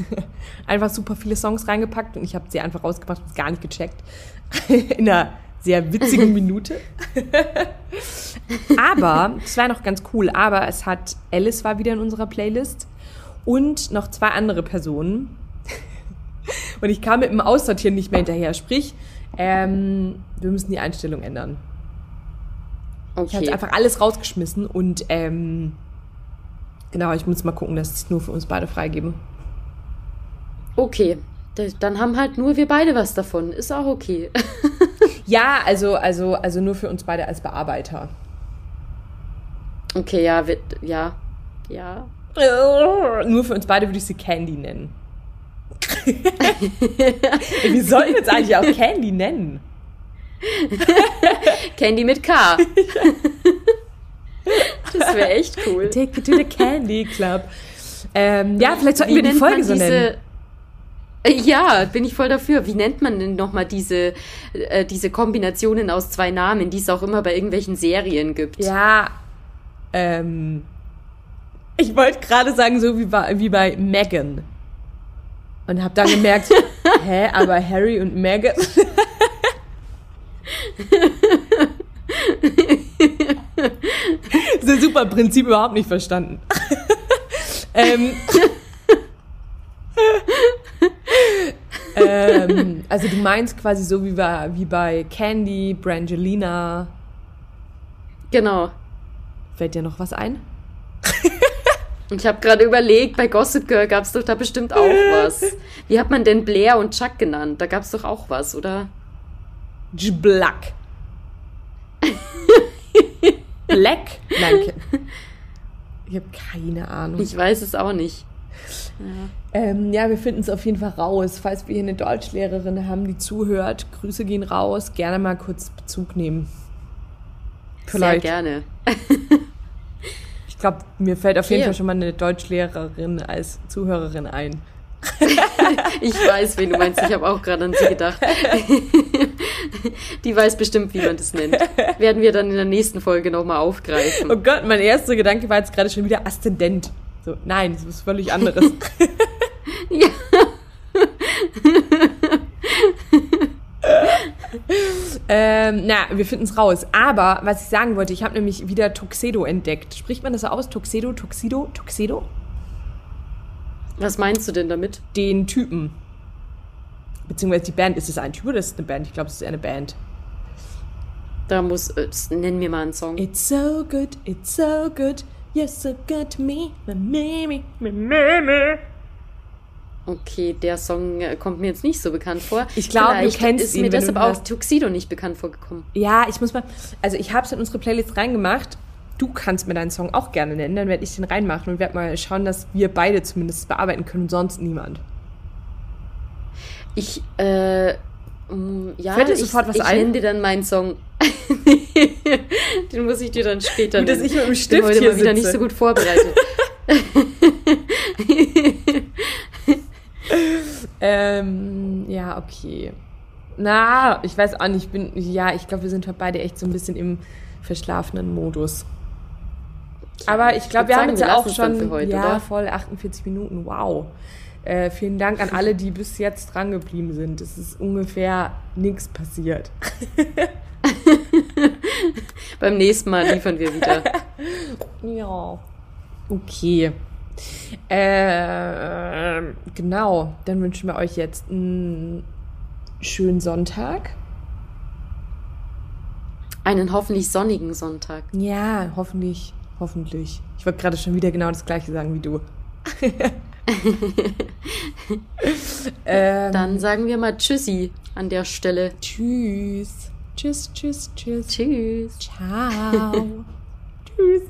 (laughs) einfach super viele Songs reingepackt und ich habe sie einfach rausgemacht und gar nicht gecheckt. (laughs) In einer sehr witzigen Minute. aber, es war noch ganz cool, aber es hat, Alice war wieder in unserer Playlist und noch zwei andere Personen. (laughs) Und ich kam mit dem Aussortieren nicht mehr hinterher. Sprich, ähm, wir müssen die Einstellung ändern. Okay. Ich habe einfach alles rausgeschmissen und ähm, genau, ich muss mal gucken, dass es nur für uns beide freigeben. Okay, dann haben halt nur wir beide was davon. Ist auch okay. (laughs) ja, also, also, also nur für uns beide als Bearbeiter. Okay, ja, wird, ja, ja. Nur für uns beide würde ich sie Candy nennen. Wir sollten jetzt eigentlich auch Candy nennen. (laughs) Candy mit K. das wäre echt cool. Take it to the Candy Club. Ähm, ja, vielleicht sollten Wie wir die Folge so nennen. Ja, bin ich voll dafür. Wie nennt man denn nochmal diese, äh, diese Kombinationen aus zwei Namen, die es auch immer bei irgendwelchen Serien gibt? Ja, ähm, ich wollte gerade sagen, so wie bei, wie bei Megan. Und habe dann gemerkt, (laughs) hä, aber Harry und Megan? das ist ein super Prinzip überhaupt nicht verstanden. ähm, ähm, also du meinst quasi so wie bei, wie bei Candy, Brangelina. Genau. Fällt dir noch was ein? Ich habe gerade überlegt, bei Gossip Girl gab es doch da bestimmt auch (laughs) was. Wie hat man denn Blair und Chuck genannt? Da gab es doch auch was, oder? Black. (laughs) Black? Nein. Ich habe keine Ahnung. Ich weiß es auch nicht. Ja, ähm, ja wir finden es auf jeden Fall raus. Falls wir hier eine Deutschlehrerin haben, die zuhört, Grüße gehen raus. Gerne mal kurz Bezug nehmen. Vielleicht. Sehr gerne. (laughs) ich glaube, mir fällt auf jeden Fall schon mal eine Deutschlehrerin als Zuhörerin ein. (laughs) ich weiß, wen du meinst. Ich habe auch gerade an sie gedacht. Die weiß bestimmt, wie man das nennt. Werden wir dann in der nächsten Folge nochmal aufgreifen. Oh Gott, mein erster Gedanke war jetzt gerade schon wieder Aszendent. So, nein, das ist völlig anderes. (laughs) ja. (laughs) ähm, na, wir finden es raus. Aber was ich sagen wollte, ich habe nämlich wieder Tuxedo entdeckt. Spricht man das so aus? Tuxedo, Tuxedo, Tuxedo? Was meinst du denn damit? Den Typen. Beziehungsweise die Band. Ist es ein Typ oder ist es eine Band? Ich glaube, es ist eine Band. Da muss, äh, nennen wir mal einen Song. It's so good, it's so good. You're so good to me, my mimi, my mimi. Okay, der Song äh, kommt mir jetzt nicht so bekannt vor. Ich glaube, du kennst ist ihn. mir deshalb auch Tuxedo nicht bekannt vorgekommen. Ja, ich muss mal, also ich habe es in unsere Playlist reingemacht. Du kannst mir deinen Song auch gerne nennen, dann werde ich den reinmachen und werde mal schauen, dass wir beide zumindest bearbeiten können und sonst niemand. Ich, äh, mm, ja, Fällt dir sofort was ich ein? nenne dir dann meinen Song. (laughs) Den muss ich dir dann später nennen. Dass ich mit dem Stift bin heute hier mal wieder nicht so gut vorbereitet. (laughs) (laughs) (laughs) ähm, ja, okay. Na, ich weiß auch nicht, ich bin, ja, ich glaube, wir sind beide echt so ein bisschen im verschlafenen Modus. Aber ich glaube, wir haben jetzt ja auch schon, heute, ja, oder? voll 48 Minuten, wow. Äh, vielen Dank an alle, die bis jetzt dran geblieben sind. Es ist ungefähr nichts passiert. (laughs) Beim nächsten Mal liefern wir wieder. (laughs) ja. Okay. Äh, genau, dann wünschen wir euch jetzt einen schönen Sonntag. Einen hoffentlich sonnigen Sonntag. Ja, hoffentlich, hoffentlich. Ich wollte gerade schon wieder genau das gleiche sagen wie du. (laughs) ähm, Dann sagen wir mal Tschüssi an der Stelle. Tschüss. Tschüss, tschüss, tschüss. Tschüss. Ciao. (laughs) tschüss.